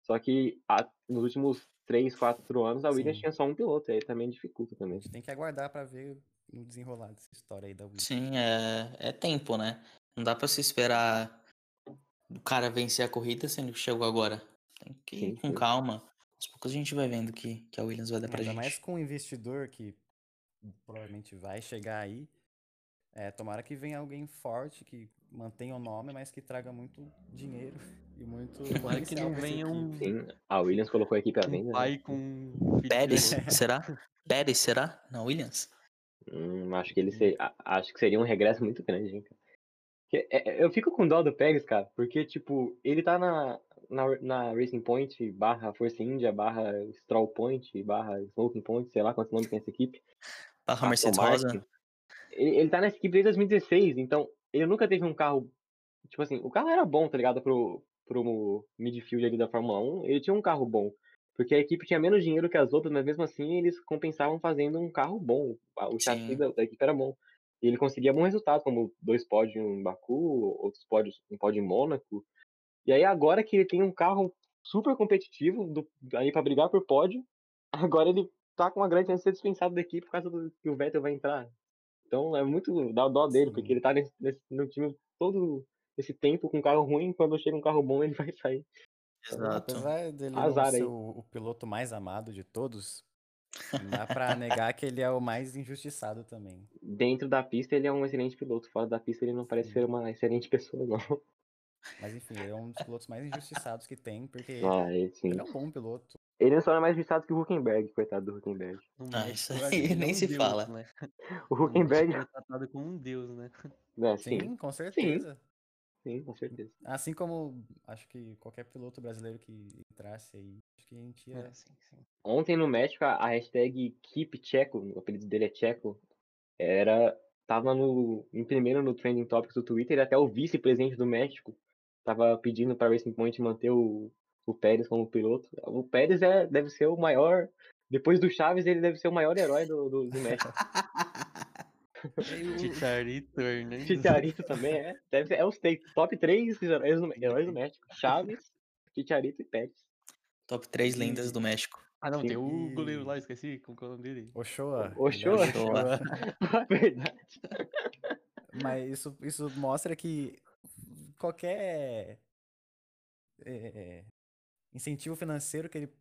Só que a- nos últimos 3, 4 anos a Williams Sim. tinha só um piloto, aí também dificulta A também. gente tem que aguardar pra ver no desenrolar dessa história aí da Williams. Sim, é, é tempo, né? Não dá pra se esperar o cara vencer a corrida sendo que chegou agora. Tem que ir Sim, com sim. calma. Aos poucos a gente vai vendo que, que a Williams vai dar pra Ainda gente. mais com o investidor que provavelmente vai chegar aí. É, tomara que venha alguém forte que mantenha o nome, mas que traga muito dinheiro e muito Tomara que não venha um. Sim, a Williams colocou a equipe à um venda. né? pai com um Pérez, será? Pérez, será? Não, Williams? Hum, acho que ele ser, a- acho que seria um regresso muito grande, hein, cara. É- é- eu fico com dó do Pérez, cara, porque, tipo, ele tá na, na, na Racing Point, barra Força India, barra Stroll Point, barra Smoking Point, sei lá quantos nomes tem essa equipe. Barra Mercedes. Rosa? Ele, ele tá nessa equipe desde 2016, então ele nunca teve um carro. Tipo assim, o carro era bom, tá ligado? Pro, pro midfield ali da Fórmula 1, ele tinha um carro bom. Porque a equipe tinha menos dinheiro que as outras, mas mesmo assim eles compensavam fazendo um carro bom. O chassi da, da equipe era bom. E ele conseguia bom resultado, como dois pódios em Baku, outros pódios, um pódio em Mônaco. E aí agora que ele tem um carro super competitivo do, aí para brigar por pódio, agora ele tá com uma grande chance de ser dispensado da equipe por causa do que o Vettel vai entrar. Então é muito dá dó dele, porque Sim. ele tá nesse, nesse- no time todo esse tempo com um carro ruim, quando chega um carro bom ele vai sair. Exato. Apesar dele não Azar ser aí. o, o piloto mais amado de todos, não dá pra negar que ele é o mais injustiçado também. Dentro da pista ele é um excelente piloto, fora da pista ele não parece Sim. ser uma excelente pessoa, não. Mas enfim, ele é um dos pilotos mais injustiçados que tem, porque Ah, ele é um bom piloto. Ele só é mais viciado que o Huckenberg, coitado do Huckenberg. Ah, isso aí é nem um se deus, fala. Né? O Huckenberg, é tratado como um deus, né? né, Sim, sim, com certeza. sim, com certeza. Assim como acho que qualquer piloto brasileiro que entrasse aí, acho que a gente ia. É, sim, sim. Ontem no México, a, a hashtag Keep Checo, o apelido dele é Checo, era. Tava no, em primeiro no Trending Topics do Twitter, e até o vice-presidente do México tava pedindo para Racing Point manter o, o Pérez como piloto. O Pérez é, deve ser o maior. Depois do Chaves, ele deve ser o maior herói do, do, do México. Chicharito, Hernandes. Chicharito também é. Deve ser, é os top 3 heróis do, heróis do México. Chaves, Chicharito e Pérez. Top 3 lendas do México. Ah, não, Sim. tem o goleiro lá, esqueci como é o nome dele. Ochoa. Ochoa. Verdade. Mas isso, isso mostra que qualquer é, incentivo financeiro que ele,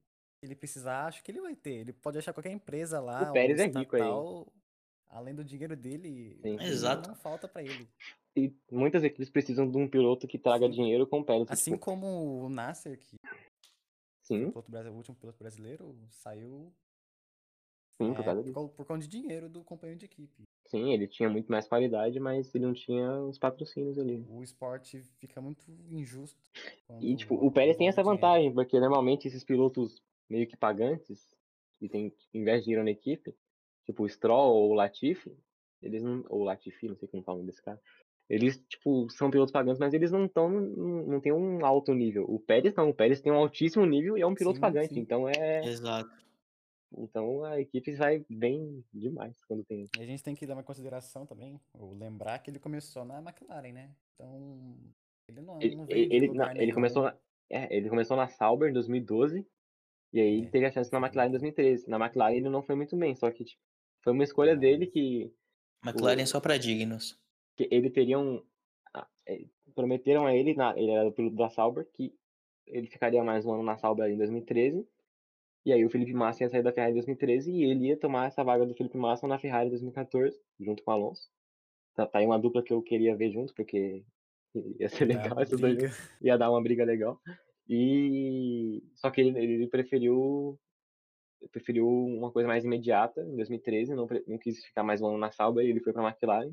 ele precisar, acho que ele vai ter. Ele pode achar qualquer empresa lá, O Pérez é rico aí. além do dinheiro dele, Sim. Exato. não falta pra ele. E muitas equipes precisam de um piloto que traga Sim. dinheiro com o Pérez. Assim tipo, como o Nasser, que Sim, o, piloto o último piloto brasileiro, saiu sim, é, por causa por, disso. por conta de dinheiro do companheiro de equipe. Sim, ele tinha muito mais qualidade, mas ele não tinha os patrocínios ali. O esporte fica muito injusto. E, tipo, o Pérez tem essa vantagem, porque normalmente esses pilotos meio que pagantes, que tem que investe dinheiro na equipe, tipo o Stroll ou o Latifi, eles não. Ou o Latifi, não sei como fala o nome desse cara. Eles, tipo, são pilotos pagantes, mas eles não estão. Não tem um alto nível. O Pérez não, o Pérez tem um altíssimo nível e é um piloto Sim, pagante. sim. Então é. Exato. Então a equipe sai bem demais quando tem. E a gente tem que dar uma consideração também, ou lembrar que ele começou na McLaren, né? Então, ele não, Ele, não veio ele, não, ele começou na, é, ele começou na Sauber em 2012 e aí É, teve a chance na McLaren em muito. 2013. Na McLaren ele não foi muito bem, só que tipo, foi uma escolha dele que, McLaren é O- só pra dignos. que ele teria um ah, é, prometeram a ele, na, ele era o piloto da Sauber, que ele ficaria mais um ano na Sauber em 2013. E aí o Felipe Massa ia sair da Ferrari em 2013 e ele ia tomar essa vaga do Felipe Massa na Ferrari em 2014, junto com o Alonso. Tá, tá aí uma dupla que eu queria ver junto, porque ia ser Dá legal esses dois ia dar uma briga legal. E só que ele, ele preferiu preferiu uma coisa mais imediata em 2013, não, não quis ficar mais um ano na Sauber e ele foi para McLaren.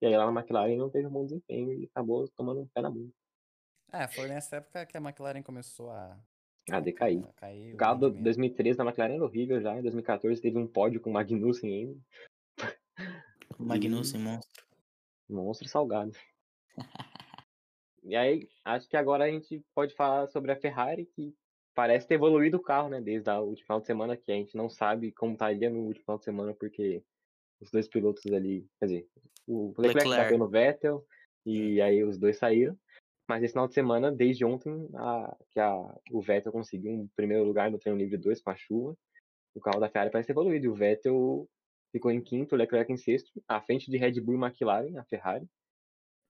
E aí lá na McLaren não teve um bom desempenho e acabou tomando um pé na bunda. É, foi nessa época que a McLaren começou a, Ah, decair. a cair O carro de rendimento. 2013 da McLaren era horrível já, em 2014 teve um pódio com o Magnussen ainda, Magnussen, monstro. monstro salgado. E aí, acho que agora a gente pode falar sobre a Ferrari, que parece ter evoluído o carro, né, desde o último final de semana, que a gente não sabe como estaria no último final de semana, porque os dois pilotos ali, quer dizer, o Leclerc, Leclerc. bateu no Vettel, e aí os dois saíram. Mas esse final de semana, desde ontem, a- que a, o Vettel conseguiu um primeiro lugar no treino livre 2 com a chuva, o carro da Ferrari parece evoluído. O Vettel ficou em quinto, o Leclerc em sexto, à frente de Red Bull e McLaren, a Ferrari.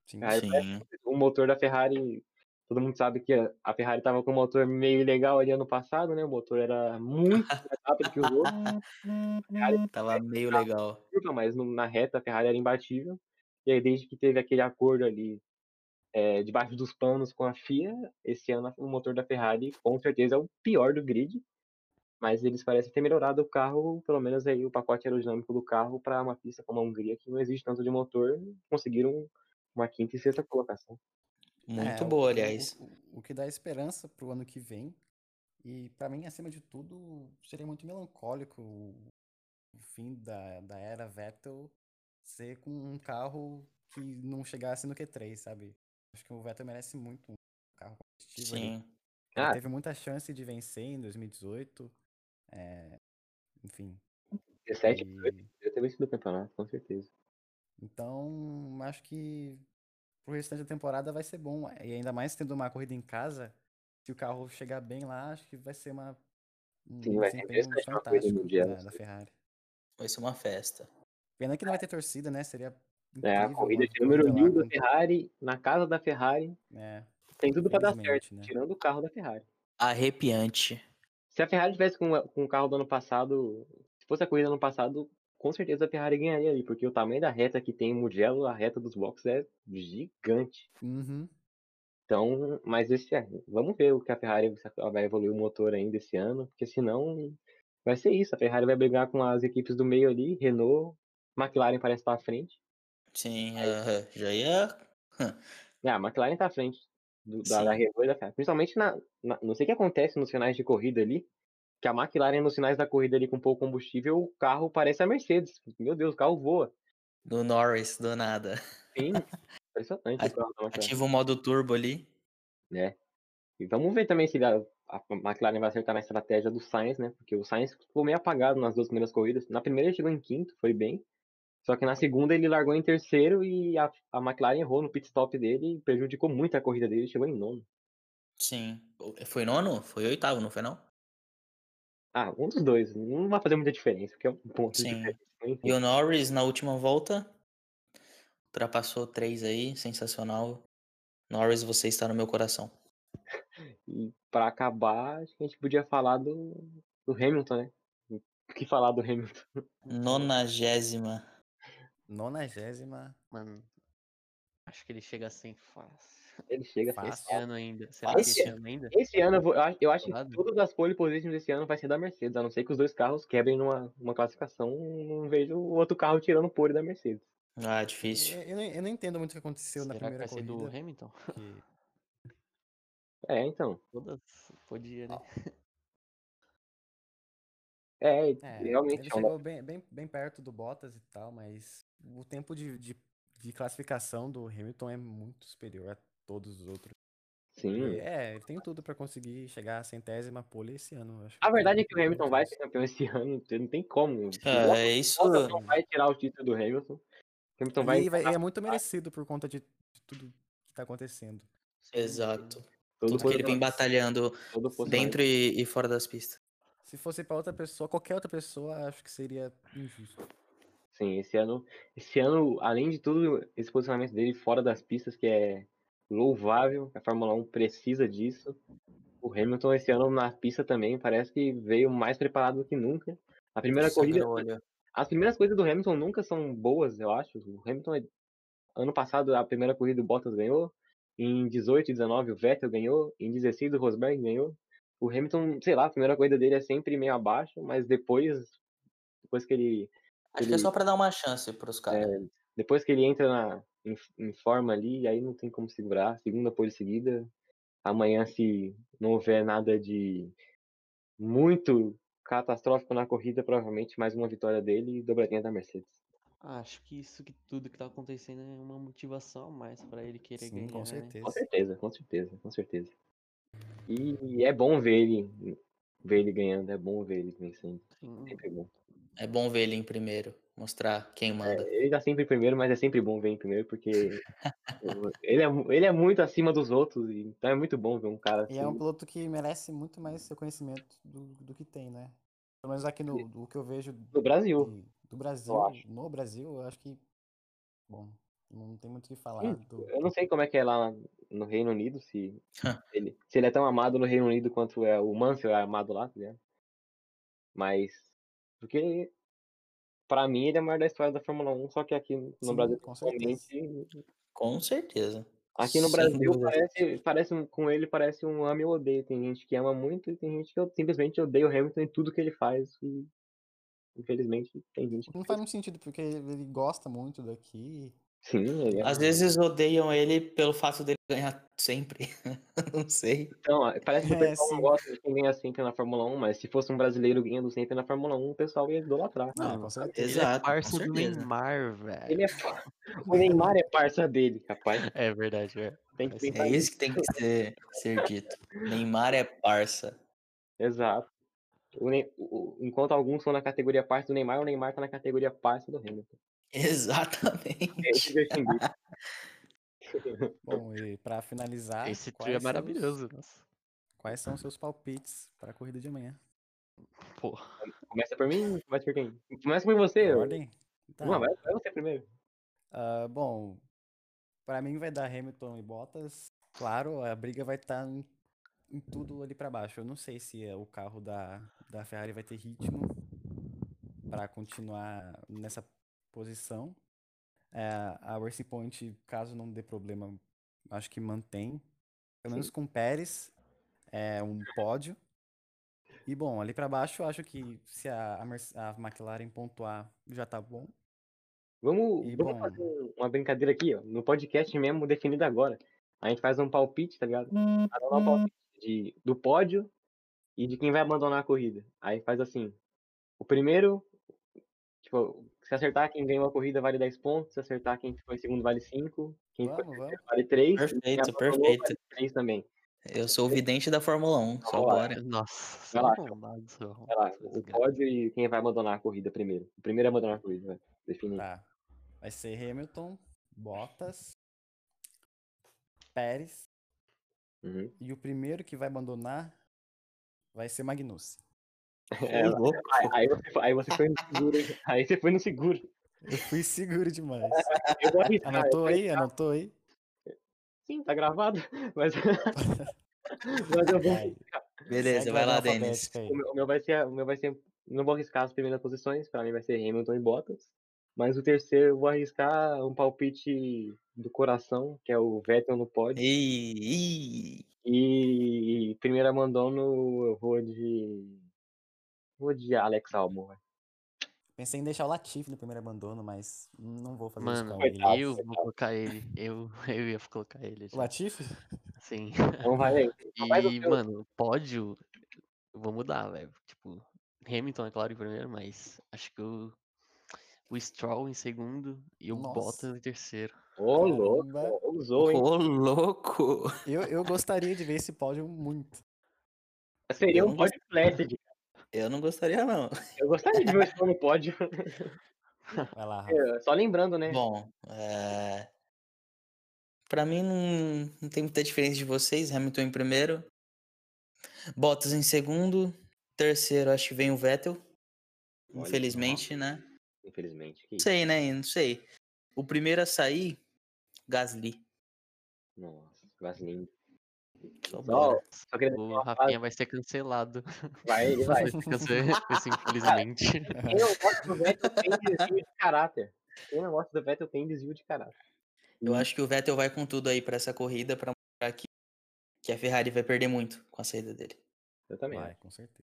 Sim, Aí Sim. o motor da Ferrari, todo mundo sabe que a Ferrari estava com um motor meio ilegal ali ano passado, né? O motor era muito mais rápido que os outros, a Ferrari Tava meio legal. curva, mas na reta a Ferrari era imbatível. E aí desde que teve aquele acordo ali é, debaixo dos panos com a FIA, esse ano o motor da Ferrari com certeza é o pior do grid, mas eles parecem ter melhorado o carro, pelo menos aí o pacote aerodinâmico do carro para uma pista como a Hungria que não existe tanto de motor, conseguiram uma quinta e sexta colocação. Muito É, o boa, aliás. O, o- o que dá esperança pro ano que vem. E pra mim, acima de tudo, seria muito melancólico o o fim da, da era Vettel ser com um carro que não chegasse no Q3, sabe? Acho que o Vettel merece muito um carro competitivo. Sim. Ele Ah. teve muita chance de vencer em 2018. é, enfim. 17 e- eu ter vencido o campeonato, com certeza. Então, acho que pro restante da temporada vai ser bom. E ainda mais tendo uma corrida em casa, se o carro chegar bem lá, acho que vai ser uma, um Sim, vai ser fantástico mundial, da, da sim. Ferrari. Vai ser uma festa. Pena que não vai ter torcida, né? Seria É, a incrível corrida de número 1000 da Ferrari, na casa da Ferrari, é, tem tudo pra dar certo, né? tirando o carro da Ferrari. Arrepiante. Se a Ferrari tivesse com, com o carro do ano passado, se fosse a corrida do ano passado, com certeza a Ferrari ganharia ali, porque o tamanho da reta que tem em Mugello, a reta dos boxes é gigante. uhum. Então, mas esse é, vamos ver o que a Ferrari vai evoluir o motor ainda esse ano, porque senão vai ser isso, a Ferrari vai brigar com as equipes do meio ali, Renault, McLaren parece estar à frente. Sim, aham, já ia. Ah, a McLaren tá à frente do- da, da. Renault e da Ferrari. Principalmente na, na- Não sei o que acontece nos finais de corrida ali. Que a McLaren, nos finais da corrida ali com pouco combustível, o carro parece a Mercedes. Meu Deus, o carro voa. Do Norris, do nada. Sim, impressionante. Ativa o modo turbo ali. né? E vamos ver também se a, a McLaren vai acertar na estratégia do Sainz, né? Porque o Sainz ficou meio apagado nas duas primeiras corridas. Na primeira ele chegou em quinto, foi bem. Só que na segunda ele largou em terceiro e a, a McLaren errou no pit stop dele e prejudicou muito a corrida dele, chegou em nono. Sim. Foi nono? Foi oitavo, não foi não? Ah, um dos dois. Não vai fazer muita diferença, porque é um ponto Sim. E o Norris, na última volta, ultrapassou três aí, sensacional. Norris, você está no meu coração. E pra acabar, acho que a gente podia falar do, do Hamilton, né? O que falar do Hamilton? Nonagésima. Nonagésima. Mano, acho que ele chega assim fácil. Ele chega Fácil. Esse ano ainda. Será Fácil. que esse ano ainda? Esse ano eu, vou- eu acho- que todas as pole positions desse ano vai ser da Mercedes, a não ser que os dois carros quebrem numa, numa classificação. Não vejo o outro carro tirando pole da Mercedes. Ah, difícil. Eu, eu não, eu não entendo muito o que aconteceu na Será que primeira vai ser do corrida. Hamilton? que- É, então. Todas podia, né? É, É, realmente. ele é chegou bem, bem, bem perto do Bottas e tal, mas o tempo de, de, de classificação do Hamilton é muito superior a todos os outros. Sim. E, é, ele tem tudo pra conseguir chegar à centésima pole esse ano. eu Acho A verdade é que o Hamilton vai isso. ser campeão esse ano, não tem como. Ah, é isso. Bottas não vai tirar o título do Hamilton. O Hamilton vai. E vai- é muito merecido por conta de, de tudo que tá acontecendo. Exato. todo Tudo que ele vem batalhando dentro e, e fora das pistas. Se fosse pra outra pessoa, qualquer outra pessoa, acho que seria injusto. Sim, esse ano, esse ano, além de tudo, esse posicionamento dele fora das pistas, que é louvável, a Fórmula 1 precisa disso. O Hamilton esse ano na pista também parece que veio mais preparado do que nunca. A primeira Sangue corrida, no olho. as primeiras coisas do Hamilton nunca são boas, eu acho. O Hamilton, é- ano passado, a primeira corrida o Bottas ganhou. Em 18 e 19 o Vettel ganhou. Em 16 o Rosberg ganhou. O Hamilton, sei lá, a primeira corrida dele é sempre meio abaixo, mas depois, depois que ele Acho que é só pra dar uma chance pros caras. depois que ele entra na, em, em forma ali, aí não tem como segurar. Segunda pole seguida. Amanhã, se não houver nada de muito catastrófico na corrida, provavelmente mais uma vitória dele e dobradinha da Mercedes. Acho que isso que tudo que tá acontecendo é uma motivação a mais pra ele querer Sim, ganhar, com né? certeza. Com certeza, com certeza, com certeza. E é bom ver ele, ver ele ganhando, é bom ver ele vencendo. Sim. Sempre é bom. É bom ver ele em primeiro. Mostrar quem manda. Ele tá sempre em primeiro, mas é sempre bom ver em primeiro, porque ele, é, ele é muito acima dos outros, e então é muito bom ver um cara assim. E é um piloto que merece muito mais reconhecimento do, do que tem, né? Pelo menos aqui no do que eu vejo no Brasil. de- do Brasil, no Brasil, eu acho que. Bom, não tem muito o que falar. Sim, do- Eu não sei como é que é lá no Reino Unido, se ele, se ele é tão amado no Reino Unido quanto é o Mansell é amado lá, ligado? Mas, porque pra mim ele é o maior da história da Fórmula 1, só que aqui no Sim, Brasil, com certeza. Com certeza. Aqui no Sem Brasil dúvida. parece, parece com ele parece um ame ou odeio. Tem gente que ama muito e tem gente que eu simplesmente odeia o Hamilton em tudo que ele faz. E infelizmente tem gente que Não faz muito sentido, porque ele gosta muito daqui. Sim, ele é. Às vezes odeiam ele pelo fato dele ganhar sempre. Não sei. Então, parece que o É, pessoal sim. não gosta de quem ganha sempre na Fórmula 1, mas se fosse um brasileiro ganhando sempre na Fórmula 1, o pessoal ia idolatrar. Não, com certeza. Ele é Exato, com parça do. Neymar, velho. Ele é fa- O Neymar é parça dele, rapaz. É verdade, é. Tem que Faz pensar É isso que tem que ser, ser dito. Neymar é parça. Exato. O Ney- o- enquanto alguns estão na categoria parça do Neymar, o Neymar tá na categoria parça do Hamilton. Exatamente. É. Bom, e pra finalizar. Esse trio é os- maravilhoso, nossa. Quais são os seus palpites pra corrida de amanhã? Pô, Começa por mim? Começa por quem? Começa por você. Ordem? Tá. Não, vai, vai você primeiro. Ah, bom, pra mim vai dar Hamilton e Bottas. Claro, a briga vai estar em, em tudo ali pra baixo. Eu não sei se é o carro da, da Ferrari vai ter ritmo pra continuar nessa posição. É, a Racing Point, caso não dê problema, acho que mantém. Pelo menos com o Pérez, é um pódio. E bom, ali pra baixo, acho que se a, a, McLaren pontuar, já tá bom. Vamos, E, vamos bom- fazer um- uma brincadeira aqui, ó. No podcast mesmo, definido agora. A gente faz um palpite, tá ligado? Cada um palpite de, do pódio e de quem vai abandonar a corrida. Aí faz assim. O primeiro, tipo, se acertar quem ganhou a corrida vale 10 pontos, se acertar quem ficou em segundo vale 5, quem ficou Vamos, vamos. vale 3, Perfeito, perfeito. 3 também. Eu sou o vidente da Fórmula 1, só bora. nossa. Vai lá, Vai lá, o pódio e quem vai abandonar a corrida primeiro. O primeiro a abandonar a corrida, vai. Definir. Tá. Vai ser Hamilton, Bottas, Pérez Uhum. e o primeiro que vai abandonar vai ser Magnussen. É, louco. aí, você, foi- aí você foi no seguro? Aí você foi no seguro. Eu fui seguro demais. Eu arriscar, Anotou aí? Anotou aí? Sim, tá gravado. Mas, mas eu vou. Beleza, Segue vai lá, Denis. O meu, o meu vai ser. O meu vai ser. Não vou arriscar as primeiras posições, pra mim vai ser Hamilton e Bottas. Mas o terceiro eu vou arriscar um palpite do coração, que é o Vettel no pódio. Ih, ih. E primeiro abandono eu vou de. Vou de Alex Albon. vai. Pensei em deixar o Latifi no primeiro abandono, mas não vou fazer Mano, isso com ele. eu vou colocar ele. Eu, eu ia colocar ele. O já. Latifi? Sim. Então vai aí. E, mano, pódio. Eu vou mudar, velho. Tipo, Hamilton é claro em primeiro, mas acho que o, o Stroll em segundo e o Nossa. Bottas em terceiro. Ô, louco. Ousou, hein? Ô, louco. Eu, eu gostaria de ver esse pódio muito. Seria um pódio flash. Eu não gostaria, não. Eu gostaria de ver o Stroll no pódio. Vai lá. É, Só lembrando, né? Bom, é... pra mim não, não tem muita diferença de vocês. Hamilton em primeiro, Bottas em segundo, terceiro acho que vem o Vettel. Olha Infelizmente, né? Infelizmente. Não sei, né? Não sei. O primeiro a sair, Gasly. Nossa, Vaseline. Só Só, bora. só queria O Rafinha vai ser cancelado. Vai, ele vai. Infelizmente. Quem não gosta do Vettel tem desvio de caráter. Quem não gosta do Vettel tem desvio de caráter. Eu acho que o Vettel vai com tudo aí pra essa corrida pra mostrar que, que a Ferrari vai perder muito com a saída dele. Eu também. Vai, com certeza.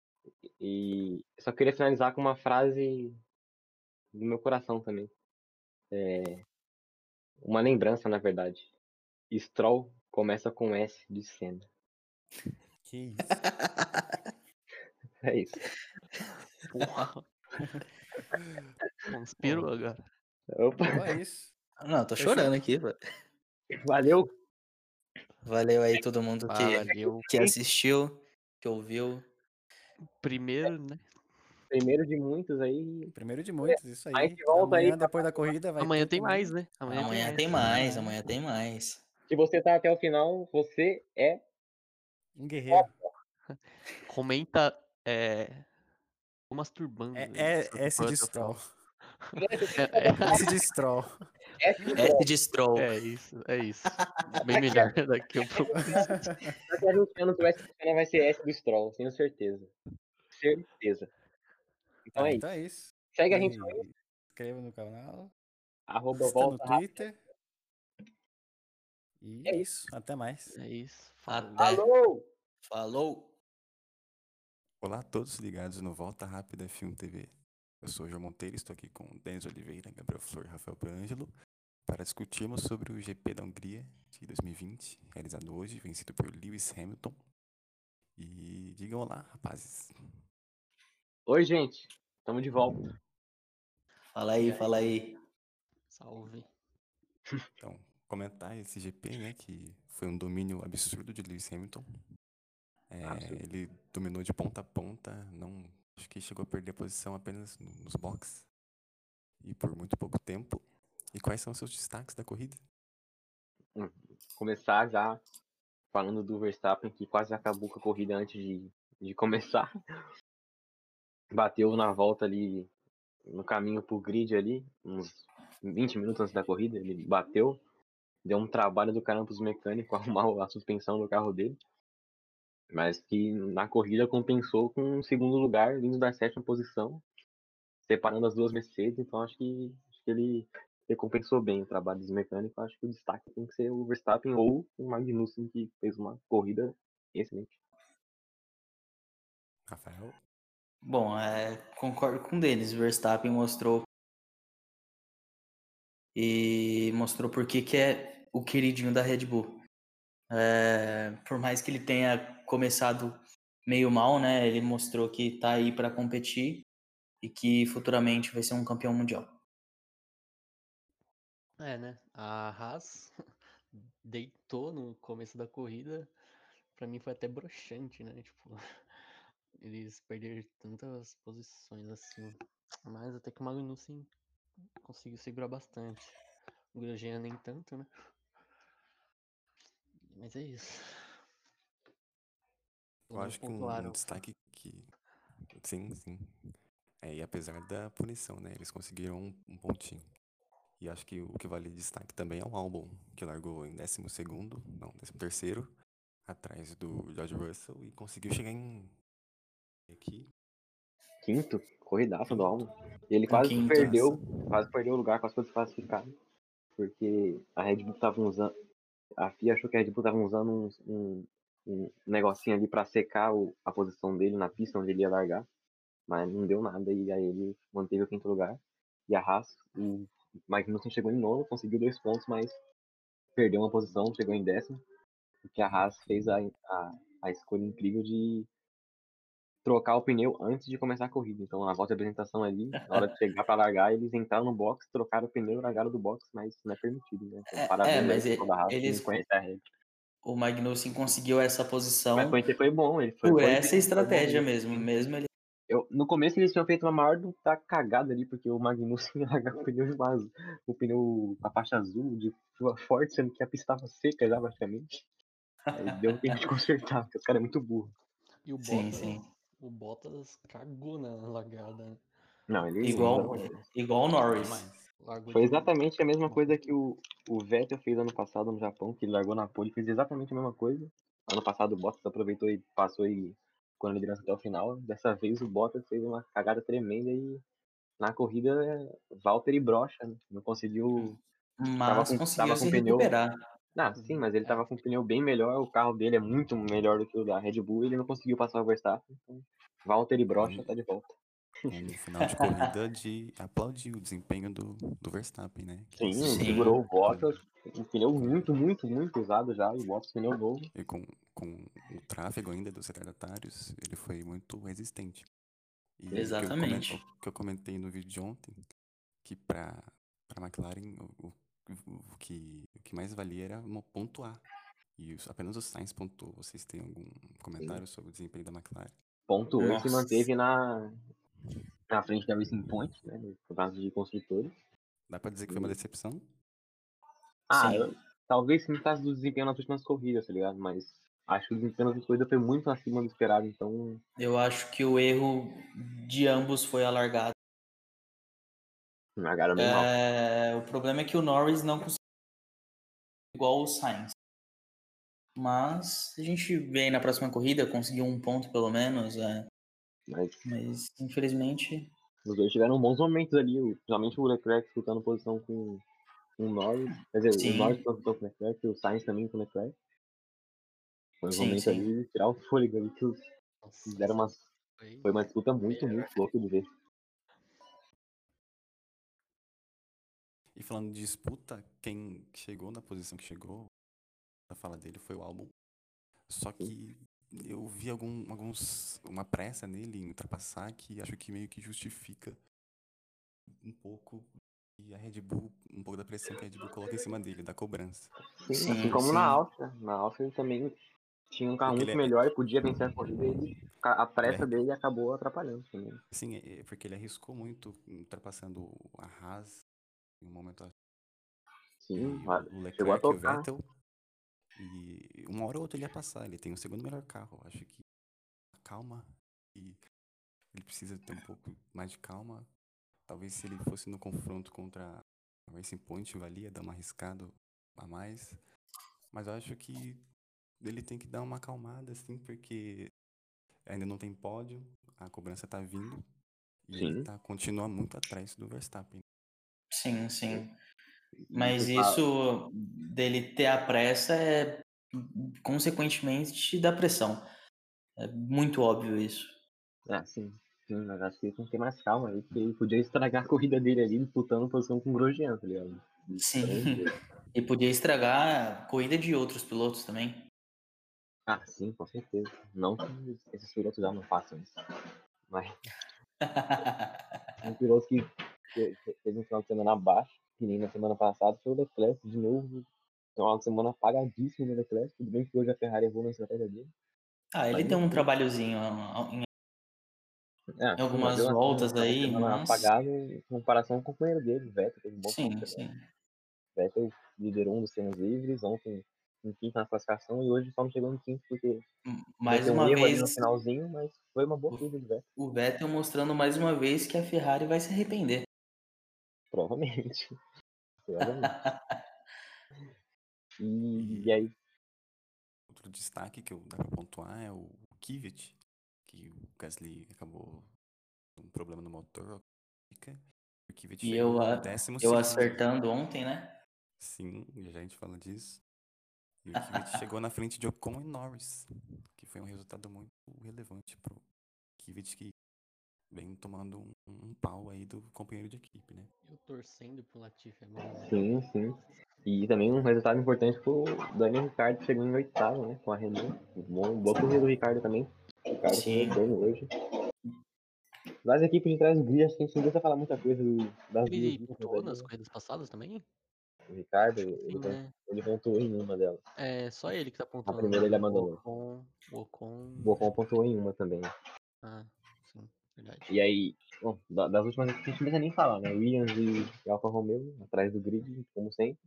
E só queria finalizar com uma frase do meu coração também. É, Uma lembrança, na verdade. Stroll começa com S de cena. Que isso. É isso. Porra. Conspirou agora. Opa, Então é isso. Não, tô chorando aqui, valeu. Valeu aí todo mundo que, Valeu. que assistiu, que ouviu. Primeiro, né? Primeiro de muitos aí. Primeiro de muitos, isso aí. A gente volta aí Amanhã, pra depois da corrida, vai Amanhã ter tem mais, né? Amanhã, Amanhã tem mais. mais, amanhã tem mais. Se você tá até o final, você é. Um guerreiro. Comenta. É. Tô masturbando. É, é S de Stroll. É, é, S de Stroll. S de Stroll. é isso, é isso. Bem melhor daqui a pouco. Daqui a 20 anos vai ser S do Stroll, tenho certeza. Certeza. Então Tá, é isso. então é isso. Segue a gente no Inscreva no canal. arroba no volta rápido. Twitter. E é isso, até mais. É isso. Até. Alô! Falou! Olá a todos ligados no Volta Rápida F1 TV. Eu sou o João Monteiro, estou aqui com Denis Oliveira, Gabriel Flor e Rafael Peângelo para discutirmos sobre o GP da Hungria de 2020, realizado hoje, vencido por Lewis Hamilton. E digam olá, rapazes. Oi, gente. Estamos de volta. Fala aí, fala aí. Salve. Então, comentar esse GP, né, que foi um domínio absurdo de Lewis Hamilton. É, ele dominou de ponta a ponta, não acho que chegou a perder a posição apenas no- nos boxes e por muito pouco tempo. E quais são os seus destaques da corrida? Começar já falando do Verstappen, que quase acabou com a corrida antes de, de começar. Bateu na volta ali, no caminho pro grid ali, uns 20 minutos antes da corrida, ele bateu. Deu um trabalho do caramba pros mecânicos arrumar a suspensão do carro dele. Mas que na corrida compensou com um segundo lugar, vindo da sétima posição, separando as duas Mercedes. Então acho que, acho que ele recompensou bem o trabalho dos mecânicos. Acho que o destaque tem que ser o Verstappen ou o Magnussen, que fez uma corrida excelente. Rafael? Bom, é, concordo com o Denis. O Verstappen mostrou. E mostrou por que que é o queridinho da Red Bull. É, por mais que ele tenha começado meio mal, né? Ele mostrou que tá aí para competir e que futuramente vai ser um campeão mundial. É, né? A Haas deitou no começo da corrida. Pra mim foi até broxante, né? Tipo, eles perderam tantas posições assim. Mas até que o Magnussen conseguiu segurar bastante. O Grosjean nem tanto, né? Mas é isso. Eu acho que um, um Pontuaram. destaque que. Sim, sim. É, e apesar da punição, né? Eles conseguiram um, um pontinho. E acho que o que vale destaque também é o Albon, que largou em 12 segundo, não, 13 terceiro, atrás do George Russell e conseguiu chegar em. Aqui. Quinto, corridaça do Albon. E ele quase quinto. perdeu, quase perdeu o lugar, quase foi desclassificado. Porque a Red Bull tava usando. A FIA achou que a Red Bull tava usando um, um, um negocinho ali pra secar o- a posição dele na pista onde ele ia largar. Mas não deu nada e aí ele manteve o quinto lugar. E a Haas, o Magnussen chegou em nono, conseguiu dois pontos, mas perdeu uma posição, chegou em décimo. Porque a Haas fez a, a, a escolha incrível de trocar o pneu antes de começar a corrida. Então, na volta de apresentação ali, na hora de chegar para largar, eles entraram no box, trocaram o pneu e largaram do box, mas isso não é permitido, né? Então, É, parabéns é, mas e- da Haas eles-. O Magnussen conseguiu essa posição Mas foi, foi bom, ele foi por foi- essa bom estratégia mesmo. mesmo. Mesmo ele Eu, no começo eles tinham feito uma maior do- da cagada ali, porque o Magnussen ia largar com o pneu vaso, o pneu a faixa azul de forte, sendo que a pista estava seca já praticamente. Aí deu tempo de consertar, porque os caras é muito burro. E o Sim, Bottas, sim. O Bottas cagou na largada. né? Não, ele Igual- não, igual o Norris. Foi exatamente a mesma coisa que o, o Vettel fez ano passado no Japão, que ele largou na pole, fez exatamente a mesma coisa. Ano passado o Bottas aproveitou e passou e ficou na liderança até o final. Dessa vez o Bottas fez uma cagada tremenda e na corrida é Valtteri brocha, né? não conseguiu. Mas com- conseguiu tava com se pneu- recuperar. Ah, sim, mas ele tava com um pneu bem melhor, o carro dele é muito melhor do que o da Red Bull e ele não conseguiu passar o Verstappen. Então, Valtteri brocha tá de volta. Um final de corrida de aplaudir o desempenho do, do Verstappen, né? Sim, Sim. segurou o Bottas, um pneu muito, muito, muito usado já, e o Bottas pneu novo. E com, com o tráfego ainda dos retardatários, ele foi muito resistente. E o que eu Exatamente. O que eu comentei no vídeo de ontem, que para a McLaren o, o, o que, o que mais valia era pontuar. E apenas o Sainz pontuou. Vocês têm algum comentário sobre o desempenho da McLaren? Ponto 8 se manteve na, na frente da Racing Point, né, no campeonato de construtores. Dá pra dizer que foi uma decepção? Ah, Sim. eu- talvez sim por causa do desempenho nas últimas corridas, tá ligado? Mas acho que o desempenho nas últimas corridas foi muito acima do esperado, então Eu acho que o erro de ambos foi a largada. Largaram bem mal. É, o problema é que o Norris não conseguiu igual o Sainz. Mas a gente vê aí na próxima corrida, conseguiu um ponto pelo menos. é, Mas mas infelizmente. os dois tiveram bons momentos ali, o- principalmente o Leclerc disputando posição com, um Norris, quer dizer, Sim. o Norris contou com o Leclerc, o Sainz também com o Leclerc. Foi um Sim, momento sim. ali de tirar o fôlego ali, que os fizeram uma, foi- foi uma disputa muito, muito louca de ver. Falando de disputa, quem chegou na posição que chegou, pra falar dele, foi o álbum. Só que eu vi algum, alguns, uma pressa nele em ultrapassar que acho que meio que justifica um pouco e a Red Bull, um pouco da pressão que a Red Bull coloca em cima dele, da cobrança. Sim, Sim, assim como sim. na Áustria. Na Áustria ele também tinha um carro Porque muito ele é- melhor e podia vencer a corrida e ele, a pressa dele acabou atrapalhando também. Sim, é- é porque ele arriscou muito ultrapassando a Haas em um momento Sim, e vale. o chegou a Leclerc e o tocar. Vettel. E uma hora ou outra ele ia passar. Ele tem o segundo melhor carro. Acho que calma e ele precisa ter um pouco mais de calma. Talvez se ele fosse no confronto contra a Racing Point valia dar uma arriscado a mais. Mas eu acho que ele tem que dar uma acalmada assim, porque ainda não tem pódio, a cobrança tá vindo e Sim. ele tá continua muito atrás do Verstappen. Sim, sim. Mas isso dele ter a pressa é consequentemente da pressão. É muito óbvio isso. É, sim. Sim, mas acho que ele tem que ter mais calma aí, porque ele podia estragar a corrida dele ali disputando posição com o Grosjean, tá ligado? Sim. Então, E podia estragar a corrida de outros pilotos também. Ah, sim, com certeza. Não que esses pilotos já não façam isso. Mas um piloto que fez um final de semana abaixo, que nem na semana passada, foi o Leclerc, de novo. Final de semana apagadíssimo do Leclerc. Tudo bem que hoje a Ferrari errou na estratégia dele. ah, ele Mas tem um trabalhozinho em É, algumas uma- voltas uma aí, mas- apagado em comparação com o companheiro dele, o Vettel. Teve um bom Sim, de sim. O Vettel liderou um dos treinos livres, ontem em quinto na classificação e hoje só não chegou em quinto porque Mais um uma erro ali no vez, finalzinho, mas foi uma boa corrida de Vettel, o Vettel mostrando mais uma vez que a Ferrari vai se arrepender. Provavelmente. provavelmente. E, e aí, Outro destaque que eu dá pra pontuar é o Kvyat, que o Gasly acabou com um problema no motor. O Kvyat E eu, a- décimo eu segundo. acertando ontem, né? Sim, já a gente fala disso. E o Kvyat chegou na frente de Ocon e Norris, que foi um resultado muito relevante pro Kvyat que vem tomando um, um pau aí do companheiro de equipe, né? Eu torcendo pro Latifi agora. né? sim, sim. E também um resultado importante foi o Daniel Ricciardo que chegou em oitavo, né? Com a Renault. Bom, boa corrida do Ricardo também. O Ricardo Sim. foi bem hoje. Das equipes de trás do grid, acho que a gente não precisa falar muita coisa do, das Ele pontuou nas né? corridas passadas também? O Ricardo, Sim, ele, né? ele pontuou em uma delas. É só ele que tá pontuando. primeira ele O abandonou. Ocon, o Ocon. O Ocon pontuou em uma também. Ah, verdade. E aí, bom, da- das últimas a gente não precisa nem falar, né? Williams e, Alfa Romeo, atrás do grid, como sempre.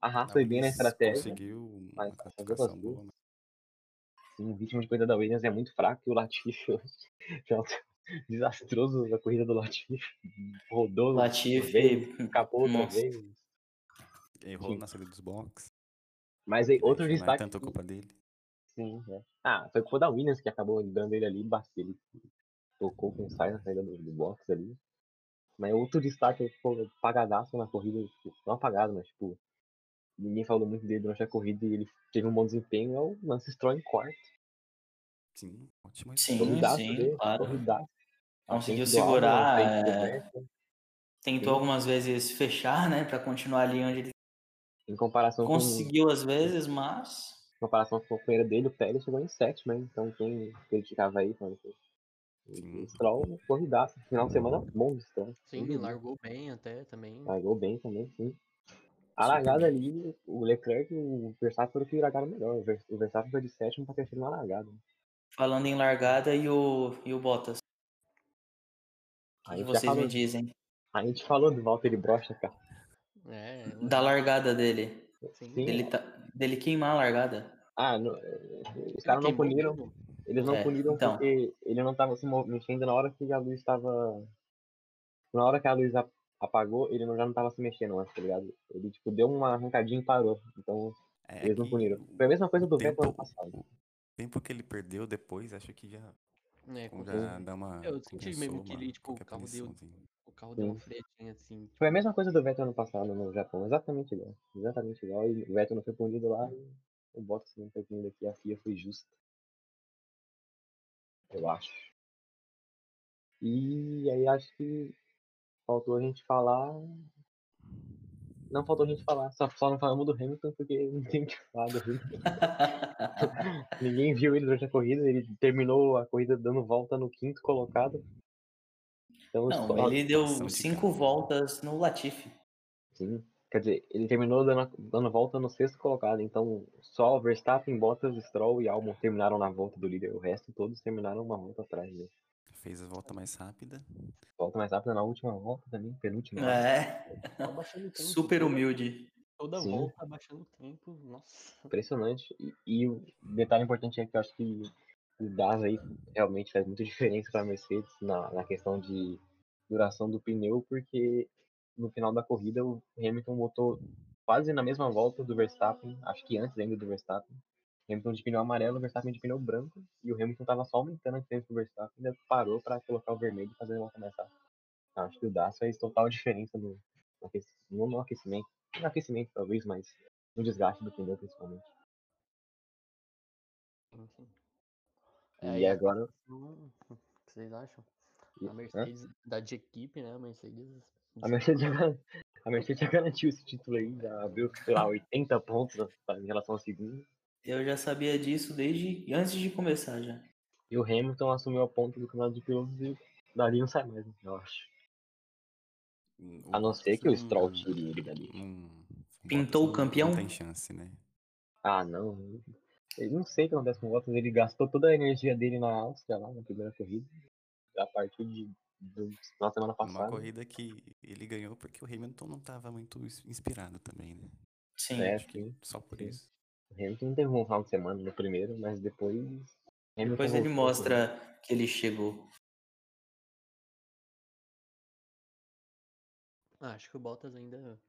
A Haas foi bem na estratégia. Conseguiu uma mas classificação boa, duas- mas Sim, o ritmo de corrida da Williams é muito fraco e o Latifi desastroso a corrida do Latifi. Rodou, Latifi veio, escapou outra nossa. vez. errou Sim. na saída dos boxes. Mas aí, outro não é destaque. tanto culpa dele. Sim, é. Ah, foi culpa da Williams que acabou dando ele ali, bateu. Tocou com o Sainz na saída do, do box ali. Mas outro destaque foi apagadaço na corrida, tipo, não apagado, mas tipo, ninguém falou muito dele durante a corrida e ele teve um bom desempenho, é o Lance Stroll em quarto. Sim, ótimo Sim. Corridaço sim, dele, claro. corridaço. Conseguiu segurar, é. Tentou Sim. algumas vezes fechar, né? Pra continuar ali onde ele Em comparação com, em conseguiu às vezes, mas. comparação com o companheiro dele, o Pérez chegou em sétimo, né? Então quem criticava aí, falando que Sim. o Stroll, corridaço. Final de semana bom do Stroll. Sim, dúvida. largou bem até também. Largou bem também, sim. A largada ali, o Leclerc e o Verstappen foram que largaram melhor. O Ver- O Verstappen foi de sétimo pra terceiro na largada. Falando em largada e o, e o Bottas. O A que gente, já vocês falou, me dizem? a gente falou do Valtteri Brocha, cara. É, Da largada dele. Sim. Sim. Dele, tá, dele queimar a largada. Ah, no- os caras não puniram. Eles não É, puniram então. porque ele não tava se mexendo na hora que a luz estava. Na hora que a luz apagou, ele já não tava se mexendo antes, tá ligado? Ele, tipo, deu uma arrancadinha e parou. Então, É eles não puniram. Foi a mesma coisa do Vettel ano tempo- passado. O tempo que ele perdeu depois, acho que já, É, com já dá uma. Eu senti mesmo que ele, tipo, o carro deu- o carro deu uma freadinha assim. Foi a mesma coisa do Vettel ano passado no Japão, exatamente igual. Exatamente igual. E o Vettel não foi punido lá, e o Bottas não foi punido aqui, a FIA foi justa. Eu acho. E aí acho que faltou a gente falar. Não faltou a gente falar, só, só não falamos do Hamilton porque não tem o que falar do Hamilton. Ninguém viu ele durante a corrida, ele terminou a corrida dando volta no quinto colocado. Então, Não, só- ele deu cinco voltas no Latifi. Sim. Quer dizer, ele terminou dando, dando volta no sexto colocado, então só Verstappen, Bottas, Stroll e Albon terminaram na volta do líder. O resto todos terminaram uma volta atrás dele. Fez a volta mais rápida. Volta mais rápida na última volta também, penúltima. É, o tempo. super humilde. Toda Sim. volta baixando o tempo. Nossa. Impressionante. E, e o detalhe importante é que eu acho que o DAS aí realmente faz muita diferença para a Mercedes na, na questão de duração do pneu, porque no final da corrida o Hamilton botou quase na mesma volta do Verstappen, acho que antes ainda do Verstappen. Hamilton de pneu amarelo, o Verstappen de pneu branco, e o Hamilton tava só aumentando a diferença do Verstappen, ainda parou para colocar o vermelho e fazer a volta mais rápida. Então, acho que o DAS fez total diferença no, no no- aquecimento. No aquecimento talvez, mas no desgaste do pneu principalmente. Enfim. E agora. hum, O que vocês acham? A hã? Mercedes, da de equipe, né? A Mercedes. A Mercedes, a Mercedes já garantiu esse título aí, já abriu, sei lá, 80 pontos na- em relação ao segundo. Eu já sabia disso desde antes de começar já. E o Hamilton assumiu a ponta do campeonato de pilotos e dali não sai mais, né, eu acho. O A não ser que o Stroll tire ele dali. Pintou o campeão? Não tem chance, né? Ah, não. Eu não sei o que acontece com o Bottas, ele gastou toda a energia dele na Áustria, lá na primeira corrida. A partir de, na semana passada. corrida que ele ganhou porque o Hamilton não tava muito ins- inspirado também, né? Sim. É, sim. só por sim. isso. O Hamilton não teve um final de semana no primeiro, mas depois. Hamilton Depois ele mostra que ele chegou. Ah, acho que o Bottas ainda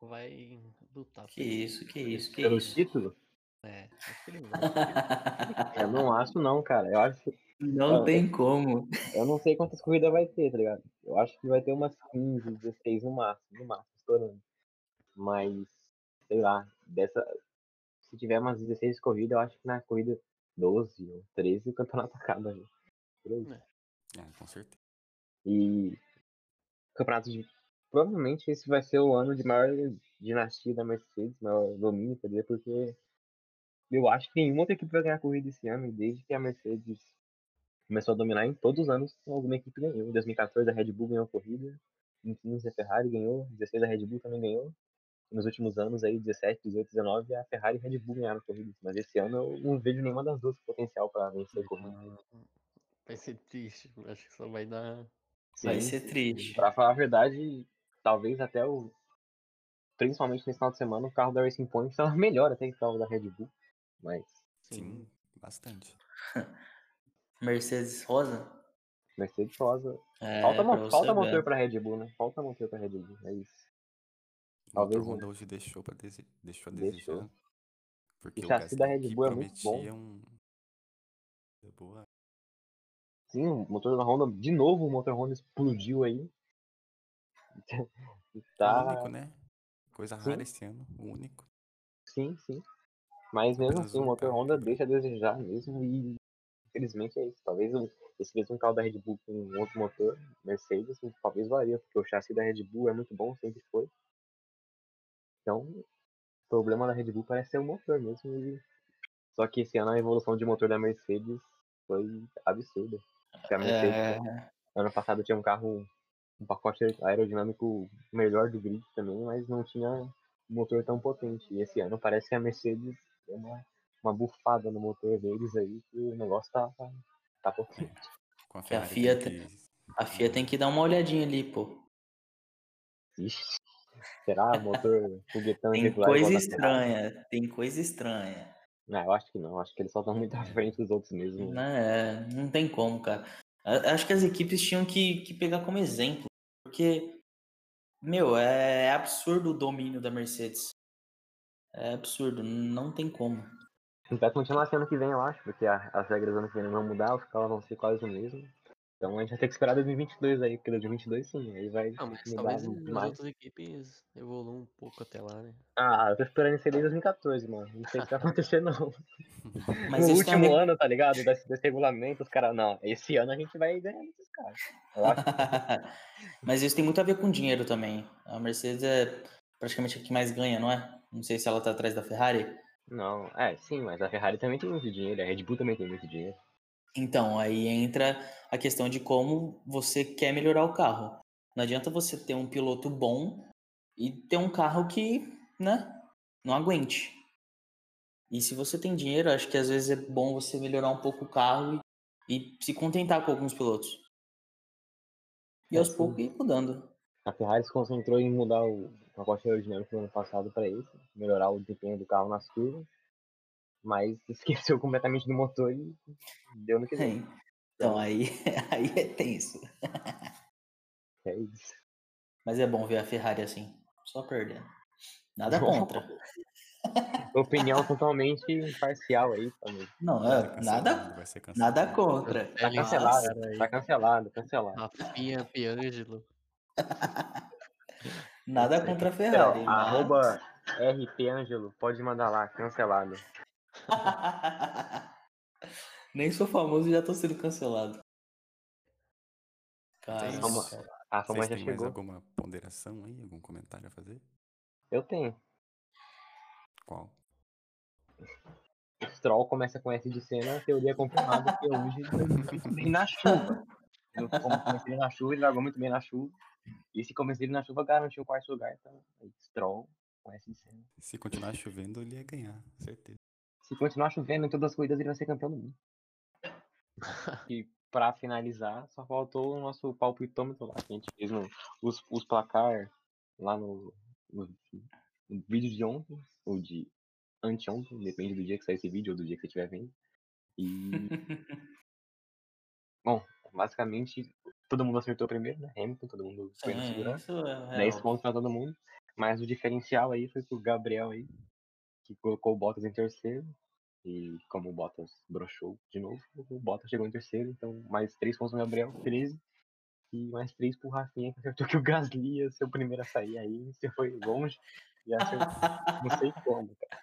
vai lutar. Que isso, que isso, que Pelo isso. título? É, acho que ele vai. acho que Eu não acho não, cara. Eu acho. Não Ah, tem como. Eu não sei quantas corridas vai ter, tá ligado? Eu acho que vai ter umas 15, 16 no máximo, no máximo, estourando. Mas, sei lá, dessa. Se tiver umas 16 corridas, eu acho que na corrida 12 ou 13 o campeonato acaba. Por aí. Ah, com certeza. E campeonato de. Provavelmente esse vai ser o ano de maior dinastia da Mercedes, maior domínio, quer dizer, porque eu acho que nenhuma outra equipe vai ganhar corrida esse ano, e desde que a Mercedes começou a dominar em todos os anos, alguma equipe ganhou. Em 2014 a Red Bull ganhou a corrida, em 15 a Ferrari ganhou, em 16 a Red Bull também ganhou. E nos últimos anos aí, 17, 18, 19, a Ferrari e a Red Bull ganharam corridas. Mas esse ano eu não vejo nenhuma das duas potencial para vencer a corrida. vai ser triste. Acho que só vai dar. Vai Sim. ser triste. Pra falar a verdade, talvez até o. Principalmente nesse final de semana, o carro da Racing Point estava melhor até que o carro da Red Bull. Mas Sim, bastante. Mercedes rosa? Mercedes rosa. É, falta pra mo- falta ver. motor pra Red Bull, né? Falta motor pra Red Bull. É isso. O Talvez motor um- Honda hoje deixou, pra dese... deixou a Deixou. desejar. Porque O o chassi da Red Bull é muito bom. prometia um... Boa. Sim, o motor da Honda, de novo o motor Honda explodiu aí. O tá. único, né? Coisa Sim. rara esse ano. O único. Sim, sim. Mas mesmo assim, o um motor Honda deixa a desejar mesmo e infelizmente é isso. Talvez o- esse mesmo carro da Red Bull com outro motor, Mercedes, talvez varia, porque o chassi da Red Bull é muito bom, sempre foi. Então, o problema da Red Bull parece ser o motor mesmo. e- Só que esse ano a evolução de motor da Mercedes foi absurda. Porque a Mercedes É, Ano passado tinha um carro, um pacote aerodinâmico melhor do grid também, mas não tinha um motor tão potente. E esse ano parece que a Mercedes deu uma, uma bufada no motor deles aí, que o negócio tá, tá, tá potente. Com a Que a Fiat- tem que... a FIA tem que dar uma olhadinha ali, pô. Ixi, será motor foguetão Tem coisa estranha, tem coisa estranha. Não, eu acho que não. Acho que eles só estão muito à frente dos outros mesmo. É, não tem como, cara. Acho que as equipes tinham que, que pegar como exemplo. Porque, meu, é absurdo o domínio da Mercedes. É absurdo, não tem como. Vai continuar sendo ano que vem, eu acho, porque as regras do ano que vem não vão mudar, os carros vão ser quase o mesmo. Então a gente vai ter que esperar 2022 aí, porque 2022 sim, aí vai Ah, mas talvez as outras equipes evoluam um pouco até lá, né? Ah, eu tô esperando isso aí desde 2014, mano. Não sei o que vai acontecer, não. Mas no isso último também- ano, tá ligado? Desse, desse regulamento, os caras, não, esse ano a gente vai ganhar desses caras. Eu acho Mas isso tem muito a ver com dinheiro também. A Mercedes é praticamente a que mais ganha, não é? Não sei se ela tá atrás da Ferrari. Não, é, sim, mas a Ferrari também tem muito dinheiro, a Red Bull também tem muito dinheiro. Então, aí entra a questão de como você quer melhorar o carro. Não adianta você ter um piloto bom e ter um carro que, né, não aguente. E se você tem dinheiro, acho que às vezes é bom você melhorar um pouco o carro e, e se contentar com alguns pilotos. E É, aos poucos ir mudando. A Ferrari se concentrou em mudar o pacote aerodinâmico no ano passado para esse, melhorar o desempenho do carro nas curvas, mas esqueceu completamente do motor e deu no que deu. Hein? Então aí, aí é tenso. É isso. Mas é bom ver a Ferrari assim, só perdendo. Nada contra. Opinião totalmente imparcial aí também. Não, é, nada, nada contra. Tá cancelado, tá cancelado, cancelado. Rafinha Piangelo. Nada contra a Então, Ferrari. mas- arroba RP Ângelo, pode mandar lá, cancelado. Nem sou famoso e já tô sendo cancelado. Cara, A fama já chegou. alguma ponderação aí? Algum comentário a fazer? Eu tenho. Qual? O Stroll começa com S de cena, a teoria é confirmada que hoje foi muito bem na chuva. Começo dele na chuva, ele largou muito bem na chuva. E esse começo dele na chuva garantiu o quarto lugar. Então, Stroll com de cena. Se continuar chovendo, ele ia ganhar, certeza. Se continuar chovendo em todas as corridas, ele vai ser campeão do mundo. E pra finalizar, só faltou o nosso palpitômetro lá, que a gente fez no, os, os placar lá no, no, no vídeo de ontem, ou de anteontem, depende do dia que sair esse vídeo ou do dia que você estiver vendo. E. Bom, basicamente, todo mundo acertou primeiro, né? Hamilton, todo mundo foi na segurança. isso é 10 real. pontos pra todo mundo. Mas o diferencial aí foi pro Gabriel aí, que colocou o Bottas em terceiro. E como o Bottas broxou de novo, o Bottas chegou em terceiro, então mais 3 pontos pro Gabriel, 13. E mais 3 pro Rafinha, que acertou que o Gasly ia ser o primeiro a sair aí. Você foi longe e acertou. Não sei como, cara.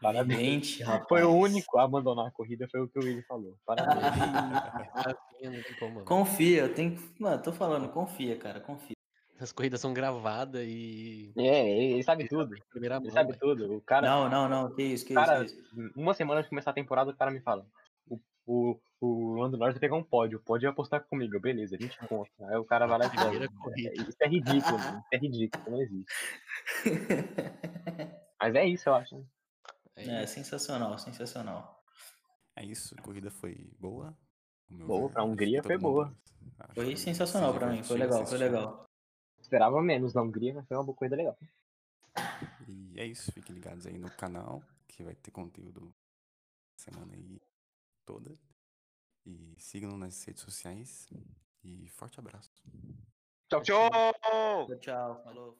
Parabéns. Rapaz. Foi o único a abandonar a corrida, foi o que o Willi falou. Parabéns. Rafinha não tem mano. Confia, eu tenho. Mano, tô falando, confia, cara, confia. As corridas são gravadas e. é, ele, sabe tudo. Primeira Ele mão, sabe velho. tudo. O cara, Não, não, não, que isso, que Cara, isso, que isso. uma semana de começar a temporada, o cara me fala. O, o, o Lando Norris vai pegar um pódio. Pode apostar comigo, beleza, 20 pontos. Aí o cara vai lá e pega. Corrida. Isso é ridículo, mano. Isso é ridículo, não existe. Mas é isso, eu acho. É, isso. sensacional, sensacional. É isso, a corrida foi boa. Boa, ver. pra Hungria foi boa. Foi se sensacional pra mim, foi legal, foi legal. Esperava menos na Hungria, mas foi uma boa corrida legal. E é isso, fiquem ligados aí no canal, que vai ter conteúdo semana aí toda. E sigam nas redes sociais. E forte abraço. Tchau, tchau! Tchau, falou. falou.